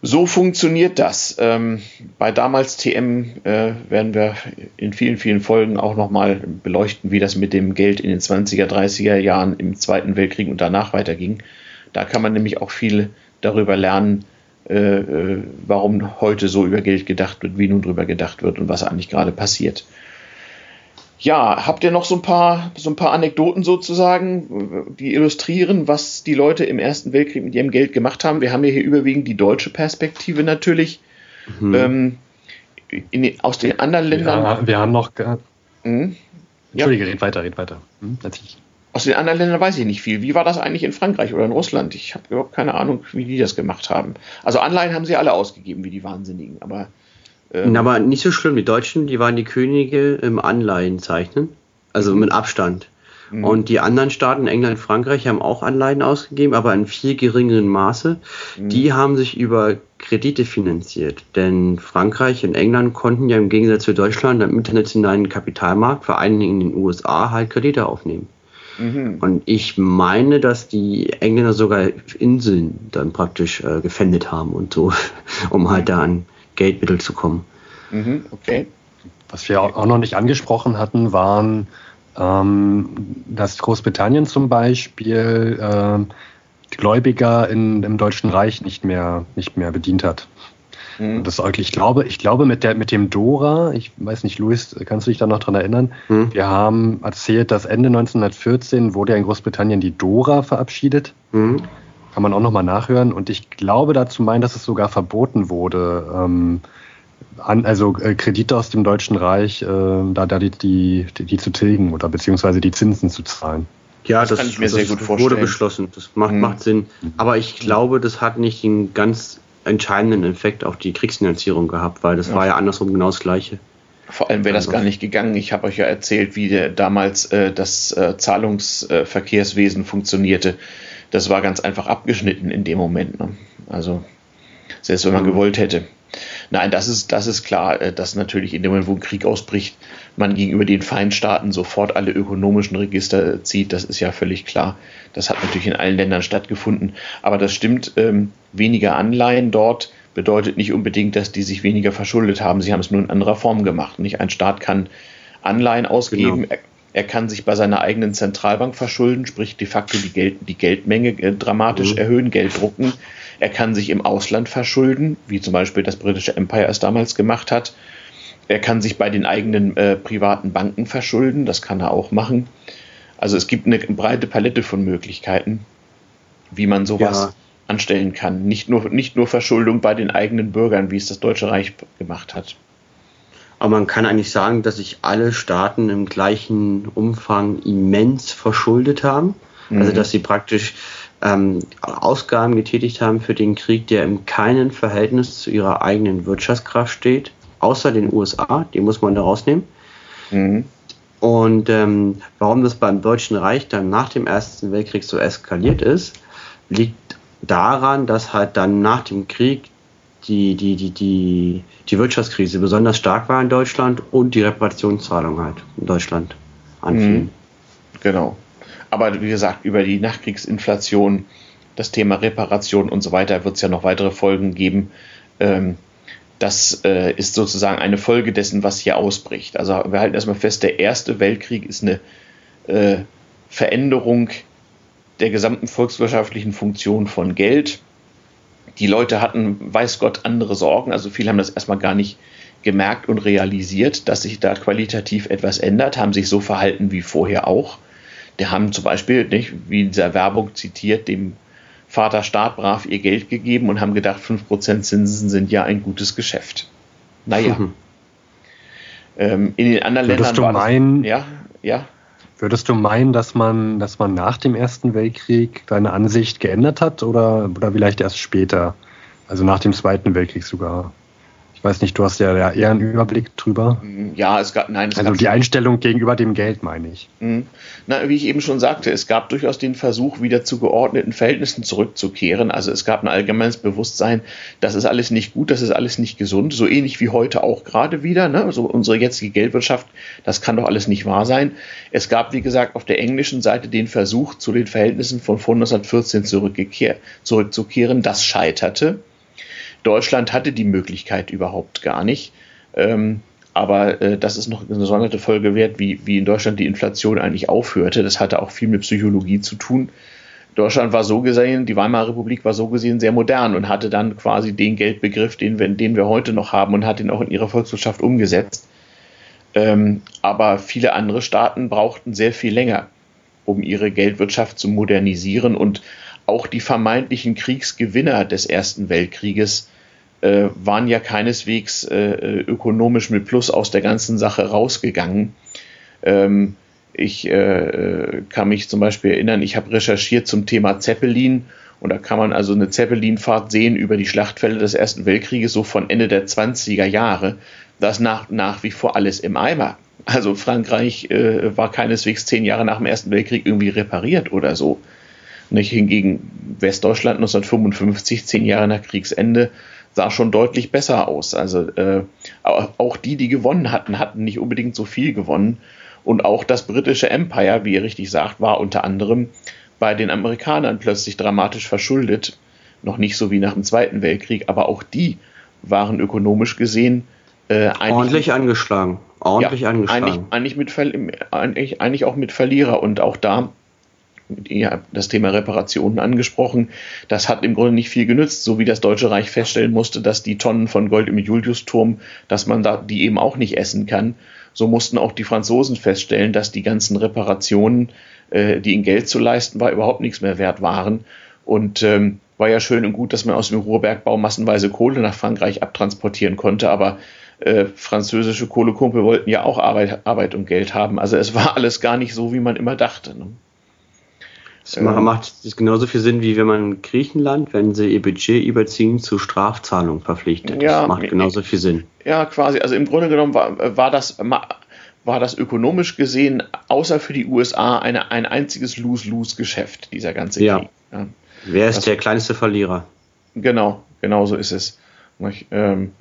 so funktioniert das. Ähm, bei damals TM äh, werden wir in vielen, vielen Folgen auch nochmal beleuchten, wie das mit dem Geld in den 20er, 30er Jahren im Zweiten Weltkrieg und danach weiterging. Da kann man nämlich auch viel darüber lernen, äh, äh warum heute so über Geld gedacht wird, wie nun darüber gedacht wird und was eigentlich gerade passiert. Ja, habt ihr noch so ein paar, so ein paar Anekdoten sozusagen, die illustrieren, was die Leute im Ersten Weltkrieg mit ihrem Geld gemacht haben? Wir haben ja hier überwiegend die deutsche Perspektive natürlich. Mhm. Ähm, in, aus den anderen Ländern. Ja, wir haben noch. Mhm. Entschuldige, ja. red weiter, red weiter. Hm, aus den anderen Ländern weiß ich nicht viel. Wie war das eigentlich in Frankreich oder in Russland? Ich habe überhaupt keine Ahnung, wie die das gemacht haben. Also Anleihen haben sie alle ausgegeben, wie die Wahnsinnigen, aber ähm, Aber nicht so schlimm. Die Deutschen, die waren die Könige im Anleihen zeichnen. Also mhm. mit Abstand. Mhm. Und die anderen Staaten, England, Frankreich, haben auch Anleihen ausgegeben, aber in viel geringeren Maße. Mhm. Die haben sich über Kredite finanziert. Denn Frankreich und England konnten ja im Gegensatz zu Deutschland am internationalen Kapitalmarkt, vor allen Dingen in den USA, halt Kredite aufnehmen. Mhm. Und ich meine, dass die Engländer sogar Inseln dann praktisch äh, gefändet haben und so, um halt da an Geldmittel zu kommen. Mhm, okay. Was wir auch noch nicht angesprochen hatten, waren, ähm, dass Großbritannien zum Beispiel äh, Gläubiger in, im Deutschen Reich nicht mehr, nicht mehr bedient hat. Mhm. Das, ich glaube, ich glaube mit, der, mit dem Dora, ich weiß nicht, Luis, kannst du dich da noch dran erinnern? Mhm. Wir haben erzählt, dass Ende 1914 wurde ja in Großbritannien die Dora verabschiedet. Mhm. Kann man auch nochmal nachhören. Und ich glaube dazu meinen, dass es sogar verboten wurde, ähm, an, also äh, Kredite aus dem Deutschen Reich, äh, da, da die, die, die, zu tilgen oder beziehungsweise die Zinsen zu zahlen. Ja, das, das kann ich mir das sehr gut vorstellen. wurde beschlossen. Das macht, mhm. macht Sinn. Aber ich glaube, das hat nicht den ganz entscheidenden Effekt auf die Kriegsfinanzierung gehabt, weil das ja. war ja andersrum genau das Gleiche. Vor allem wäre das also gar nicht gegangen. Ich habe euch ja erzählt, wie der, damals äh, das äh, Zahlungsverkehrswesen funktionierte. Das war ganz einfach abgeschnitten in dem Moment. Ne? Also selbst wenn man mhm. gewollt hätte. Nein, das ist, das ist klar, äh, dass natürlich in dem Moment, wo ein Krieg ausbricht, man gegenüber den Feindstaaten sofort alle ökonomischen Register zieht. Das ist ja völlig klar. Das hat natürlich in allen Ländern stattgefunden. Aber das stimmt, ähm, weniger Anleihen dort bedeutet nicht unbedingt, dass die sich weniger verschuldet haben. Sie haben es nur in anderer Form gemacht. Nicht ein Staat kann Anleihen ausgeben. Genau. Er, er, kann sich bei seiner eigenen Zentralbank verschulden, sprich de facto die, Geld, die Geldmenge äh, dramatisch mhm. erhöhen, Geld drucken. Er kann sich im Ausland verschulden, wie zum Beispiel das britische Empire es damals gemacht hat. Er kann sich bei den eigenen äh, privaten Banken verschulden, das kann er auch machen. Also es gibt eine breite Palette von Möglichkeiten, wie man sowas ja. Anstellen kann. Nicht nur, nicht nur Verschuldung bei den eigenen Bürgern, wie es das Deutsche Reich gemacht hat. Aber man kann eigentlich sagen, dass sich alle Staaten im gleichen Umfang immens verschuldet haben. Also, mhm. Also dass sie praktisch ähm, Ausgaben getätigt haben für den Krieg, der im keinen Verhältnis zu ihrer eigenen Wirtschaftskraft steht, außer den USA, die muss man da rausnehmen. Mhm. Und ähm, warum das beim Deutschen Reich dann nach dem Ersten Weltkrieg so eskaliert ist, liegt daran, dass halt dann nach dem Krieg die, die, die, die, die Wirtschaftskrise besonders stark war in Deutschland und die Reparationszahlung halt in Deutschland anfielen. Mhm. Genau. Aber wie gesagt, über die Nachkriegsinflation, das Thema Reparation und so weiter wird es ja noch weitere Folgen geben. Ähm, das äh, ist sozusagen eine Folge dessen, was hier ausbricht. Also wir halten erstmal fest, der Erste Weltkrieg ist eine äh, Veränderung der gesamten volkswirtschaftlichen Funktion von Geld. Die Leute hatten, weiß Gott, andere Sorgen. Also viele haben das erstmal gar nicht gemerkt und realisiert, dass sich da qualitativ etwas ändert, haben sich so verhalten wie vorher auch die haben zum Beispiel, nicht, wie in dieser Werbung zitiert, dem Vater Staat brav ihr Geld gegeben und haben gedacht, 5% Zinsen sind ja ein gutes Geschäft. Naja. Mhm. Ähm, in den anderen Ländern du meinen, das, ja, ja. Würdest du meinen, dass man, dass man nach dem Ersten Weltkrieg deine Ansicht geändert hat oder, oder vielleicht erst später? Also nach dem Zweiten Weltkrieg sogar? Ich weiß nicht, du hast ja eher einen Überblick drüber. Ja, es gab, nein, es Also gab die Einstellung gegenüber dem Geld, meine ich. Mhm. Na, wie ich eben schon sagte, es gab durchaus den Versuch, wieder zu geordneten Verhältnissen zurückzukehren. Also es gab ein allgemeines Bewusstsein, das ist alles nicht gut, das ist alles nicht gesund. So ähnlich wie heute auch gerade wieder. Ne? Also unsere jetzige Geldwirtschaft, das kann doch alles nicht wahr sein. Es gab, wie gesagt, auf der englischen Seite den Versuch, zu den Verhältnissen von vor 1914 zurückzukehren. Das scheiterte. Deutschland hatte die Möglichkeit überhaupt gar nicht. Ähm, aber äh, das ist noch eine gesonderte Folge wert, wie, wie in Deutschland die Inflation eigentlich aufhörte. Das hatte auch viel mit Psychologie zu tun. Deutschland war so gesehen, die Weimarer Republik war so gesehen sehr modern und hatte dann quasi den Geldbegriff, den wir, den wir heute noch haben und hat ihn auch in ihrer Volkswirtschaft umgesetzt. Ähm, aber viele andere Staaten brauchten sehr viel länger, um ihre Geldwirtschaft zu modernisieren und auch die vermeintlichen Kriegsgewinner des Ersten Weltkrieges äh, waren ja keineswegs äh, ökonomisch mit Plus aus der ganzen Sache rausgegangen. Ähm, ich äh, kann mich zum Beispiel erinnern, ich habe recherchiert zum Thema Zeppelin und da kann man also eine Zeppelinfahrt sehen über die Schlachtfelder des Ersten Weltkrieges, so von Ende der 20er Jahre. Das nach, nach wie vor alles im Eimer. Also Frankreich äh, war keineswegs zehn Jahre nach dem Ersten Weltkrieg irgendwie repariert oder so. Nicht? Hingegen Westdeutschland 1955, zehn Jahre nach Kriegsende, sah schon deutlich besser aus. Also äh, auch die, die gewonnen hatten, hatten nicht unbedingt so viel gewonnen. Und auch das britische Empire, wie ihr richtig sagt, war unter anderem bei den Amerikanern plötzlich dramatisch verschuldet. Noch nicht so wie nach dem Zweiten Weltkrieg, aber auch die waren ökonomisch gesehen Äh, ordentlich angeschlagen. Ordentlich ja, angeschlagen. Eigentlich, eigentlich, mit, eigentlich, eigentlich auch mit Verlierer und auch da ja, das Thema Reparationen angesprochen. Das hat im Grunde nicht viel genützt, so wie das Deutsche Reich feststellen musste, dass die Tonnen von Gold im Juliusturm, dass man da die eben auch nicht essen kann. So mussten auch die Franzosen feststellen, dass die ganzen Reparationen, äh, die in Geld zu leisten war, überhaupt nichts mehr wert waren. Und ähm, war ja schön und gut, dass man aus dem Ruhrbergbau massenweise Kohle nach Frankreich abtransportieren konnte, aber äh, französische Kohlekumpel wollten ja auch Arbeit, Arbeit und Geld haben. Also es war alles gar nicht so, wie man immer dachte. Ne? Das ähm, macht das genauso viel Sinn, wie wenn man Griechenland, wenn sie ihr Budget überziehen, zu Strafzahlung verpflichtet. Ja, das macht genauso viel Sinn. Ja, quasi. Also im Grunde genommen war, war das war das ökonomisch gesehen, außer für die USA, eine, ein einziges Lose-Lose-Geschäft, dieser ganze ja. Krieg. Ja. Wer ist das, der kleinste Verlierer? Genau, genau so ist es. Ähm,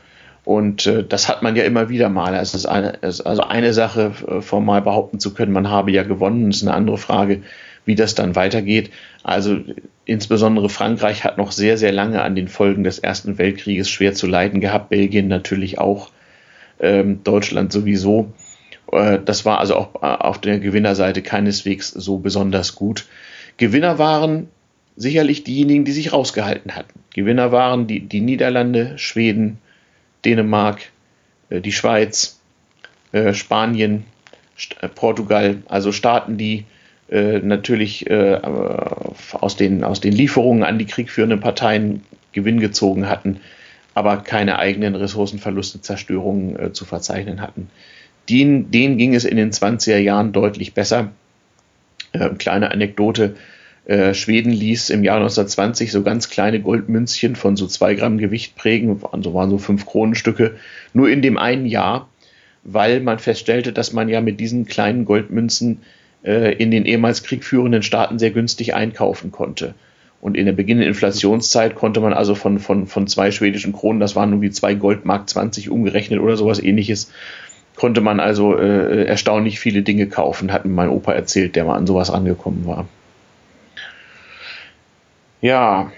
und äh, das hat man ja immer wieder mal. Es ist eine, also eine Sache, äh, formal behaupten zu können, man habe ja gewonnen, ist eine andere Frage, wie das dann weitergeht. Also insbesondere Frankreich hat noch sehr, sehr lange an den Folgen des Ersten Weltkrieges schwer zu leiden gehabt, Belgien natürlich auch, ähm, Deutschland sowieso. Äh, das war also auch äh, auf der Gewinnerseite keineswegs so besonders gut. Gewinner waren sicherlich diejenigen, die sich rausgehalten hatten. Gewinner waren die, die Niederlande, Schweden, Dänemark, äh, die Schweiz, äh, Spanien, St Portugal, also Staaten, die äh, natürlich äh, aus, den, aus den Lieferungen an die kriegführenden Parteien Gewinn gezogen hatten, aber keine eigenen Ressourcenverluste, Zerstörungen äh, zu verzeichnen hatten. Den, denen ging es in den 20er Jahren deutlich besser. Äh, kleine Anekdote. Äh, Schweden ließ im Jahr 1920 so ganz kleine Goldmünzchen von so zwei Gramm Gewicht prägen, also waren so fünf Kronenstücke, nur in dem einen Jahr, weil man feststellte, dass man ja mit diesen kleinen Goldmünzen äh, in den ehemals kriegführenden Staaten sehr günstig einkaufen konnte. Und in der beginnenden Inflationszeit konnte man also von, von, von zwei schwedischen Kronen, das waren nur wie zwei Goldmark 20 umgerechnet oder sowas ähnliches, konnte man also äh, erstaunlich viele Dinge kaufen, hat mir mein Opa erzählt, der mal an sowas rangekommen war. Ja,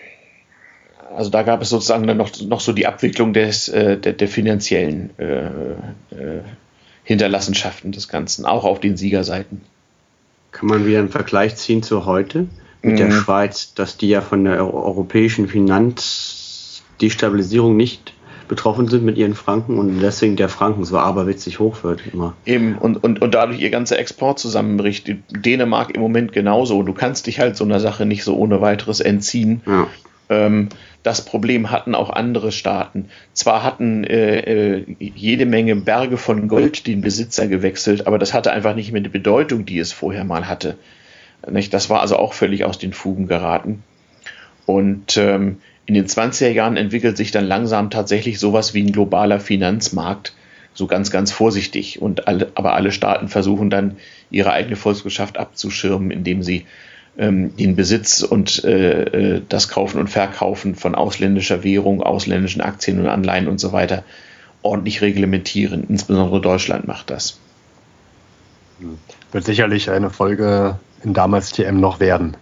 also da gab es sozusagen dann noch, noch so die Abwicklung des, äh, der, der finanziellen äh, äh, Hinterlassenschaften des Ganzen, auch auf den Siegerseiten. Kann man wieder einen Vergleich ziehen zu heute mit mhm. der Schweiz, dass die ja von der europäischen Finanzdestabilisierung nicht betroffen sind mit ihren Franken und deswegen der Franken so aberwitzig hoch wird immer. Eben, und, und, und dadurch ihr ganzer Export zusammenbricht. Dänemark im Moment genauso. Du kannst dich halt so einer Sache nicht so ohne weiteres entziehen. Ja. Ähm, das Problem hatten auch andere Staaten. Zwar hatten äh, äh, jede Menge Berge von Gold den Besitzer gewechselt, aber das hatte einfach nicht mehr die Bedeutung, die es vorher mal hatte. Nicht? Das war also auch völlig aus den Fugen geraten. Und ähm, in den 20er Jahren entwickelt sich dann langsam tatsächlich sowas wie ein globaler Finanzmarkt, so ganz, ganz vorsichtig. Und alle, aber alle Staaten versuchen dann, ihre eigene Volkswirtschaft abzuschirmen, indem sie den Besitz und äh, äh, das Kaufen und Verkaufen von ausländischer Währung, ausländischen Aktien und Anleihen und so weiter ordentlich reglementieren. Insbesondere Deutschland macht das. Wird sicherlich eine Folge in damals TM noch werden.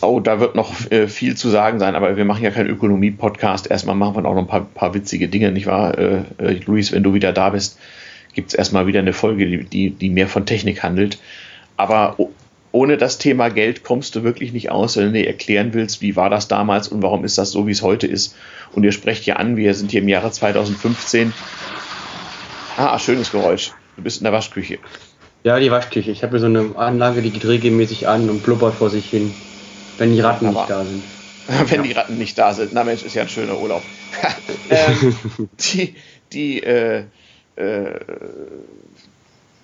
Oh, da wird noch äh, viel zu sagen sein, aber wir machen ja keinen Ökonomie-Podcast. Erstmal machen wir auch noch ein paar, paar witzige Dinge, nicht wahr? Äh, äh, Luis, wenn du wieder da bist, gibt es erstmal wieder eine Folge, die, die, die mehr von Technik handelt. Aber ohne das Thema Geld kommst du wirklich nicht aus, wenn du dir erklären willst, wie war das damals und warum ist das so, wie es heute ist. Und ihr sprecht ja an, wir sind hier im Jahre 2015. Ah, schönes Geräusch. Du bist in der Waschküche. Ja, die Waschküche. Ich habe hier so eine Anlage, die geht regelmäßig an und blubbert vor sich hin, wenn die Ratten Aber, nicht da sind. wenn ja. die Ratten nicht da sind. Na Mensch, ist ja ein schöner Urlaub. ähm, die die, äh, äh,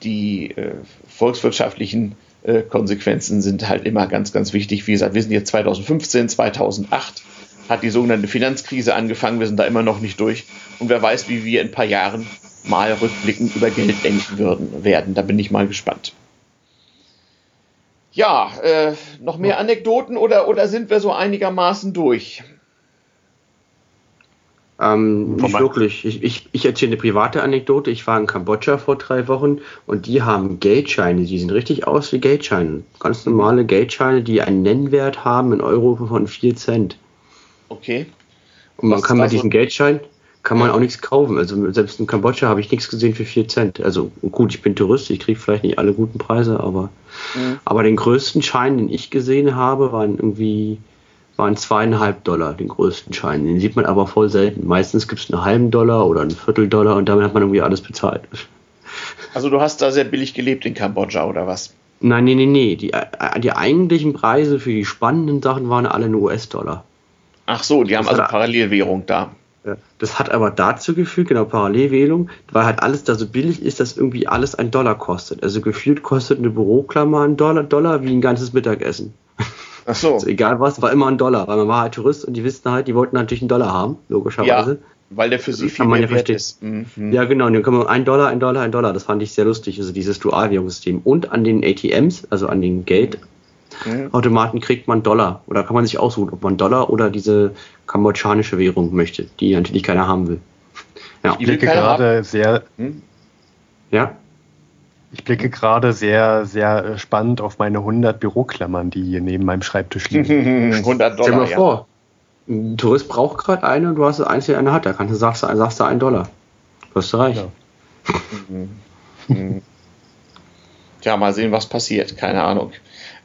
die äh, volkswirtschaftlichen äh, Konsequenzen sind halt immer ganz, ganz wichtig. Wie gesagt, wir sind jetzt 2015, 2008 hat die sogenannte Finanzkrise angefangen. Wir sind da immer noch nicht durch. Und wer weiß, wie wir in ein paar Jahren mal rückblickend über Geld denken würden, werden. Da bin ich mal gespannt. Ja, äh, noch mehr Anekdoten oder, oder sind wir so einigermaßen durch? Ähm, nicht wirklich. Ich, ich, ich erzähle eine private Anekdote. Ich war in Kambodscha vor drei Wochen und die haben Geldscheine. Die sehen richtig aus wie Geldscheine. Ganz normale Geldscheine, die einen Nennwert haben in Euro von 4 Cent. Okay. Und man kann bei diesem Geldschein, kann man auch nichts kaufen. Also selbst in Kambodscha habe ich nichts gesehen für 4 Cent. Also gut, ich bin Tourist, ich kriege vielleicht nicht alle guten Preise, aber, mhm. aber den größten Schein, den ich gesehen habe, waren irgendwie waren zweieinhalb Dollar, den größten Schein. Den sieht man aber voll selten. Meistens gibt es einen halben Dollar oder einen Vierteldollar und damit hat man irgendwie alles bezahlt. Also du hast da sehr billig gelebt in Kambodscha oder was? Nein, nee, nee, nee. Die, äh, die eigentlichen Preise für die spannenden Sachen waren alle in US-Dollar. Ach so, die haben also Parallelwährung da. Das hat aber dazu geführt, genau, Parallelwählung, weil halt alles da so billig ist, dass irgendwie alles ein Dollar kostet. Also gefühlt kostet eine Büroklammer ein Dollar, Dollar wie ein ganzes Mittagessen. Ach so. Also egal was, war immer ein Dollar, weil man war halt Tourist und die wissen halt, die wollten natürlich einen Dollar haben, logischerweise. Ja, weil der für sie viel mehr ja wert ist. Mhm. Ja, genau, und dann können wir ein Dollar, ein Dollar, ein Dollar, das fand ich sehr lustig, also dieses Dualwährungssystem. Und an den ATMs, also an den Geld, Automaten kriegt man Dollar. Oder kann man sich aussuchen, ob man Dollar oder diese kambodschanische Währung möchte, die natürlich keiner haben will. Ja. Ich blicke gerade haben. sehr. Hm? Ja. Ich blicke gerade sehr, sehr spannend auf meine 100 Büroklammern, die hier neben meinem Schreibtisch liegen. 100 Dollar. Stell dir mal vor, ein Tourist braucht gerade eine und du hast das einzige eine hat, da kannst du sagst, sagst du einen Dollar. Wirst du reich. Ja. Tja, mal sehen, was passiert. Keine Ahnung.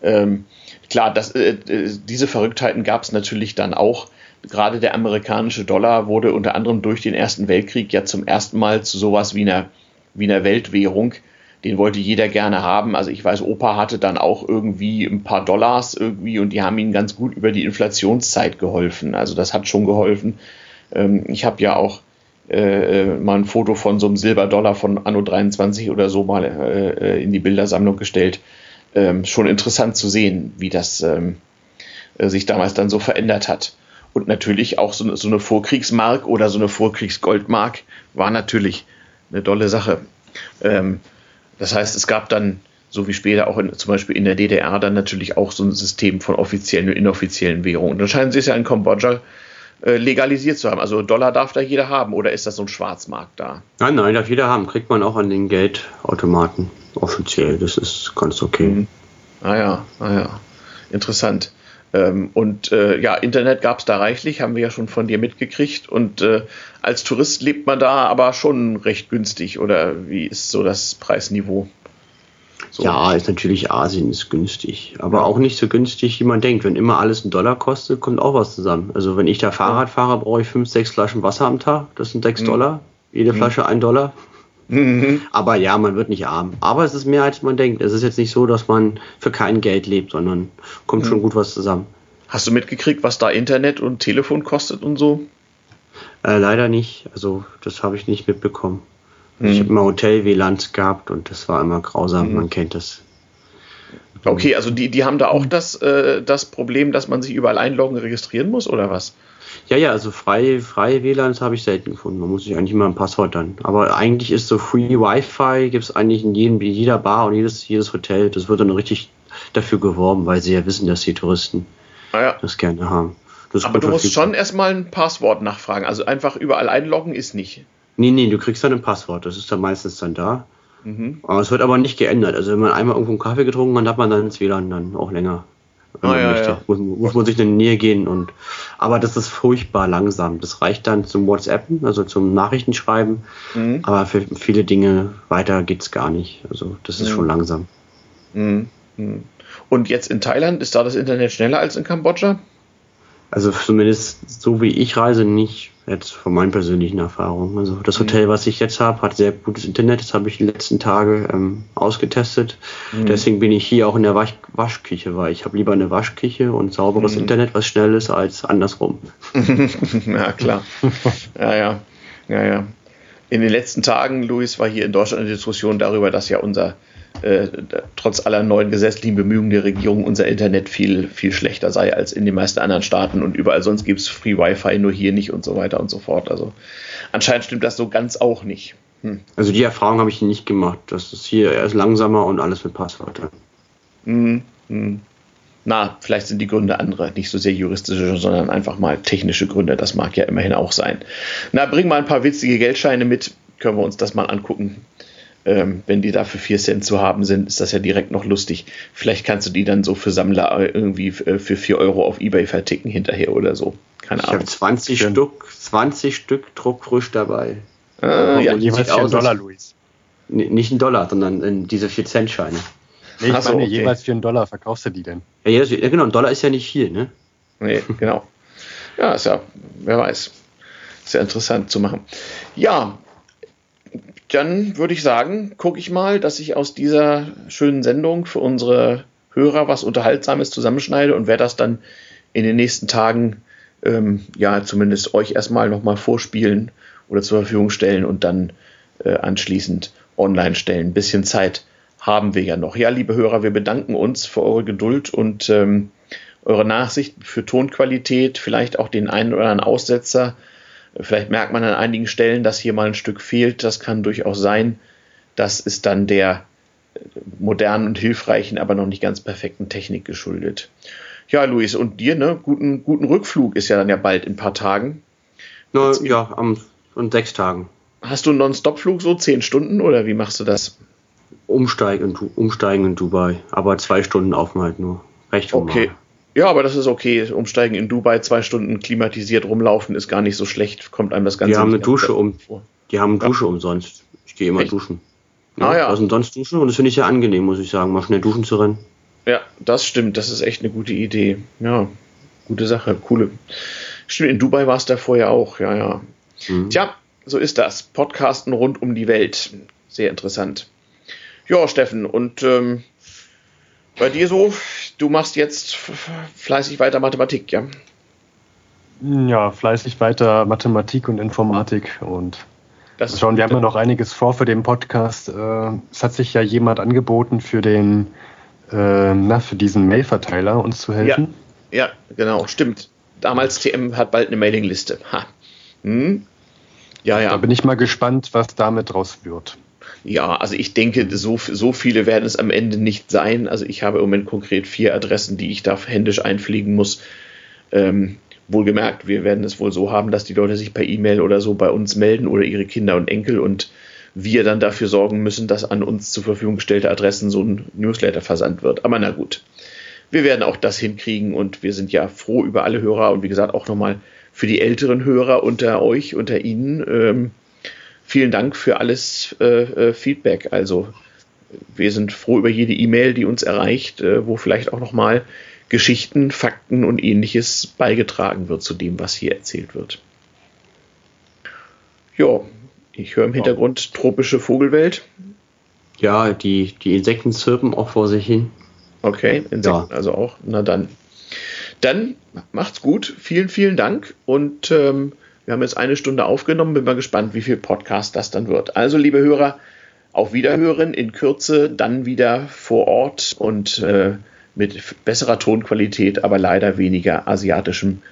Ähm, klar, das, äh, äh diese Verrücktheiten gab es natürlich dann auch. Gerade der amerikanische Dollar wurde unter anderem durch den Ersten Weltkrieg ja zum ersten Mal zu sowas wie einer, wie einer Weltwährung. Den wollte jeder gerne haben. Also ich weiß, Opa hatte dann auch irgendwie ein paar Dollars irgendwie und die haben ihm ganz gut über die Inflationszeit geholfen. Also das hat schon geholfen. Ähm, ich habe ja auch äh, äh, mal ein Foto von so einem Silberdollar von Anno 23 oder so mal äh, äh, in die Bildersammlung gestellt ähm, schon interessant zu sehen, wie das ähm, äh, sich damals dann so verändert hat. Und natürlich auch so, so eine Vorkriegsmark oder so eine Vorkriegsgoldmark war natürlich eine tolle Sache. Ähm, das heißt, es gab dann, so wie später auch in, zum Beispiel in der DDR, dann natürlich auch so ein System von offiziellen und inoffiziellen Währungen. Und dann scheinen sie es ja in Kambodscha äh, legalisiert zu haben. Also Dollar darf da jeder haben oder ist das so ein Schwarzmarkt da? Nein, nein, darf jeder haben. Kriegt man auch an den Geldautomaten offiziell. Das ist ganz okay. Mhm. Ah ja, ah ja. Interessant. Ähm, und äh, ja, Internet gab es da reichlich, haben wir ja schon von dir mitgekriegt. Und äh, als Tourist lebt man da aber schon recht günstig. Oder wie ist so das Preisniveau? So. Ja, ist natürlich Asien ist günstig, aber auch nicht so günstig, wie man denkt. Wenn immer alles einen Dollar kostet, kommt auch was zusammen. Also wenn ich da Fahrrad fahre, brauche ich fünf, sechs Flaschen Wasser am Tag. Das sind sechs mhm. Dollar. Jede mhm. Flasche ein Dollar. Mhm. Aber ja, man wird nicht arm. Aber es ist mehr, als man denkt. Es ist jetzt nicht so, dass man für kein Geld lebt, sondern kommt schon mhm. gut was zusammen. Hast du mitgekriegt, was da Internet und Telefon kostet und so? Äh, leider nicht. Also das habe ich nicht mitbekommen. Mhm. Ich habe immer Hotel-WLANs gehabt und das war immer grausam. Mhm. Man kennt das. Okay, also die, die haben da auch das, äh, das Problem, dass man sich überall einloggen, registrieren muss oder was? Ja, ja, also freie, freie WLANs habe ich selten gefunden. Man muss sich eigentlich immer ein Passwort dann. Aber eigentlich ist so Free Wi-Fi, gibt es eigentlich in jedem, jeder Bar und jedes, jedes Hotel. Das wird dann richtig dafür geworben, weil sie ja wissen, dass die Touristen ah ja. das gerne haben. Das Aber du musst schon erstmal ein Passwort nachfragen. Also einfach überall einloggen ist nicht. Nee, nee, du kriegst dann ein Passwort. Das ist dann meistens dann da. Mhm. Aber es wird aber nicht geändert. Also wenn man einmal irgendwo einen Kaffee getrunken hat, hat man dann ins WLAN dann auch länger wenn ah, man ja, möchte. Ja. Muss, muss, man sich in die Nähe gehen und aber das ist furchtbar langsam. Das reicht dann zum WhatsAppen, also zum Nachrichtenschreiben. Mhm. Aber für viele Dinge weiter geht's gar nicht. Also das ist mhm. schon langsam. Mhm. mhm. Und jetzt in Thailand ist da das Internet schneller als in Kambodscha? Also zumindest so wie ich reise nicht. Jetzt von meinen persönlichen Erfahrungen. Also das mhm. Hotel, was ich jetzt habe, hat sehr gutes Internet. Das habe ich die letzten Tage ähm, ausgetestet. Mhm. Deswegen bin ich hier auch in der Wasch Waschküche, weil ich habe lieber eine Waschküche und sauberes mhm. Internet, was schnell ist, als andersrum. ja, klar. ja, ja. Ja, ja. In den letzten Tagen, Luis, war hier in Deutschland eine Diskussion darüber, dass ja unser äh, trotz aller neuen gesetzlichen Bemühungen der Regierung unser Internet viel, viel schlechter sei als in den meisten anderen Staaten und überall sonst gibt es Free Wi-Fi, nur hier nicht und so weiter und so fort. Also anscheinend stimmt das so ganz auch nicht. Hm. Also die Erfahrung habe ich nicht gemacht. Das ist hier erst langsamer und alles mit Passwörtern. Hm, hm. Na, vielleicht sind die Gründe andere, nicht so sehr juristische, sondern einfach mal technische Gründe. Das mag ja immerhin auch sein. Na, bring mal ein paar witzige Geldscheine mit, können wir uns das mal angucken ähm, wenn die da für 4 Cent zu haben sind, ist das ja direkt noch lustig. Vielleicht kannst du die dann so für Sammler irgendwie äh, für 4 Euro auf Ebay verticken hinterher oder so. Keine ich habe 20 Schön. Stück, 20 Stück druckfrisch dabei. Äh, ja, jeweils für einen Dollar, Luis. Nicht einen Dollar, sondern in diese 4-Cent-Scheine. Nee, ich so, meine, okay. jeweils für einen Dollar verkaufst du die denn? Ja, ja, genau, ein Dollar ist ja nicht viel, ne? Nee, genau. Ja, ist ja, wer weiß. Sehr interessant zu machen. Ja, dann würde ich sagen, gucke ich mal, dass ich aus dieser schönen Sendung für unsere Hörer was Unterhaltsames zusammenschneide und werde das dann in den nächsten Tagen ähm, ja zumindest euch erstmal nochmal vorspielen oder zur Verfügung stellen und dann äh, anschließend online stellen. Ein bisschen Zeit haben wir ja noch. Ja, liebe Hörer, wir bedanken uns für eure Geduld und ähm, eure Nachsicht für Tonqualität, vielleicht auch den einen oder anderen Aussetzer. Vielleicht merkt man an einigen Stellen, dass hier mal ein Stück fehlt. Das kann durchaus sein. Das ist dann der modernen und hilfreichen, aber noch nicht ganz perfekten Technik geschuldet. Ja, Luis, und dir, ne? Guten, guten Rückflug ist ja dann ja bald in ein paar Tagen. Na, ja, am, in sechs Tagen. Hast du einen Non-Stop-Flug so zehn Stunden oder wie machst du das? Umsteigen, umsteigen in Dubai, aber zwei Stunden Aufenthalt nur. Recht normal. Okay. Ja, aber das ist okay. Umsteigen in Dubai, zwei Stunden klimatisiert rumlaufen, ist gar nicht so schlecht. Kommt einem das Ganze Die haben eine Dusche um. Vor. Die haben eine Dusche ja. umsonst. Ich gehe immer Echt? duschen. Ja, ah, ja. Also sonst duschen und das finde ich ja angenehm, muss ich sagen, mal schnell duschen zu rennen. Ja, das stimmt. Das ist echt eine gute Idee. Ja, gute Sache. Coole. Stimmt, in Dubai war es davor ja auch. Ja, ja. Mhm. Tja, so ist das. Podcasten rund um die Welt. Sehr interessant. Ja, Steffen, und ähm, bei dir so, du machst jetzt fleißig weiter Mathematik, ja? Ja, fleißig weiter Mathematik und Informatik und das schauen, wir haben ja noch einiges vor für den Podcast. Äh, es hat sich ja jemand angeboten für den, äh, na, für diesen Mailverteiler uns zu helfen. Ja, ja genau, stimmt. Damals TM hat bald eine Mailingliste. Ha. Hm? Ja, ja. Da bin ich mal gespannt, was damit draus wird. Ja, also ich denke, so, so viele werden es am Ende nicht sein. Also ich habe im Moment konkret vier Adressen, die ich da händisch einpflegen muss. Ähm, wohlgemerkt, wir werden es wohl so haben, dass die Leute sich per E-Mail oder so bei uns melden oder ihre Kinder und Enkel und wir dann dafür sorgen müssen, dass an uns zur Verfügung gestellte Adressen so ein Newsletter versandt wird. Aber na gut, wir werden auch das hinkriegen und wir sind ja froh über alle Hörer und wie gesagt auch nochmal für die älteren Hörer unter euch, unter Ihnen. Ähm, vielen Dank für alles äh, äh, Feedback. Also wir sind froh über jede E-Mail, die uns erreicht, äh, wo vielleicht auch nochmal Geschichten, Fakten und ähnliches beigetragen wird zu dem, was hier erzählt wird. Ja, ich höre im Hintergrund tropische Vogelwelt. Ja, die, die Insekten zirpen auch vor sich hin. Okay, Insekten ja. also auch. Na dann. Dann macht's gut. Vielen, vielen Dank und ähm, wir haben jetzt eine Stunde aufgenommen, bin mal gespannt, wie viel Podcast das dann wird. Also, liebe Hörer, auf Wiederhören in Kürze, dann wieder vor Ort und äh, mit besserer Tonqualität, aber leider weniger asiatischem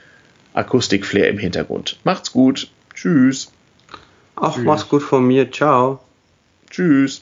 Akustikflair im Hintergrund. Macht's gut. Tschüss. Ach, Tschüss. mach's gut von mir. Ciao. Tschüss.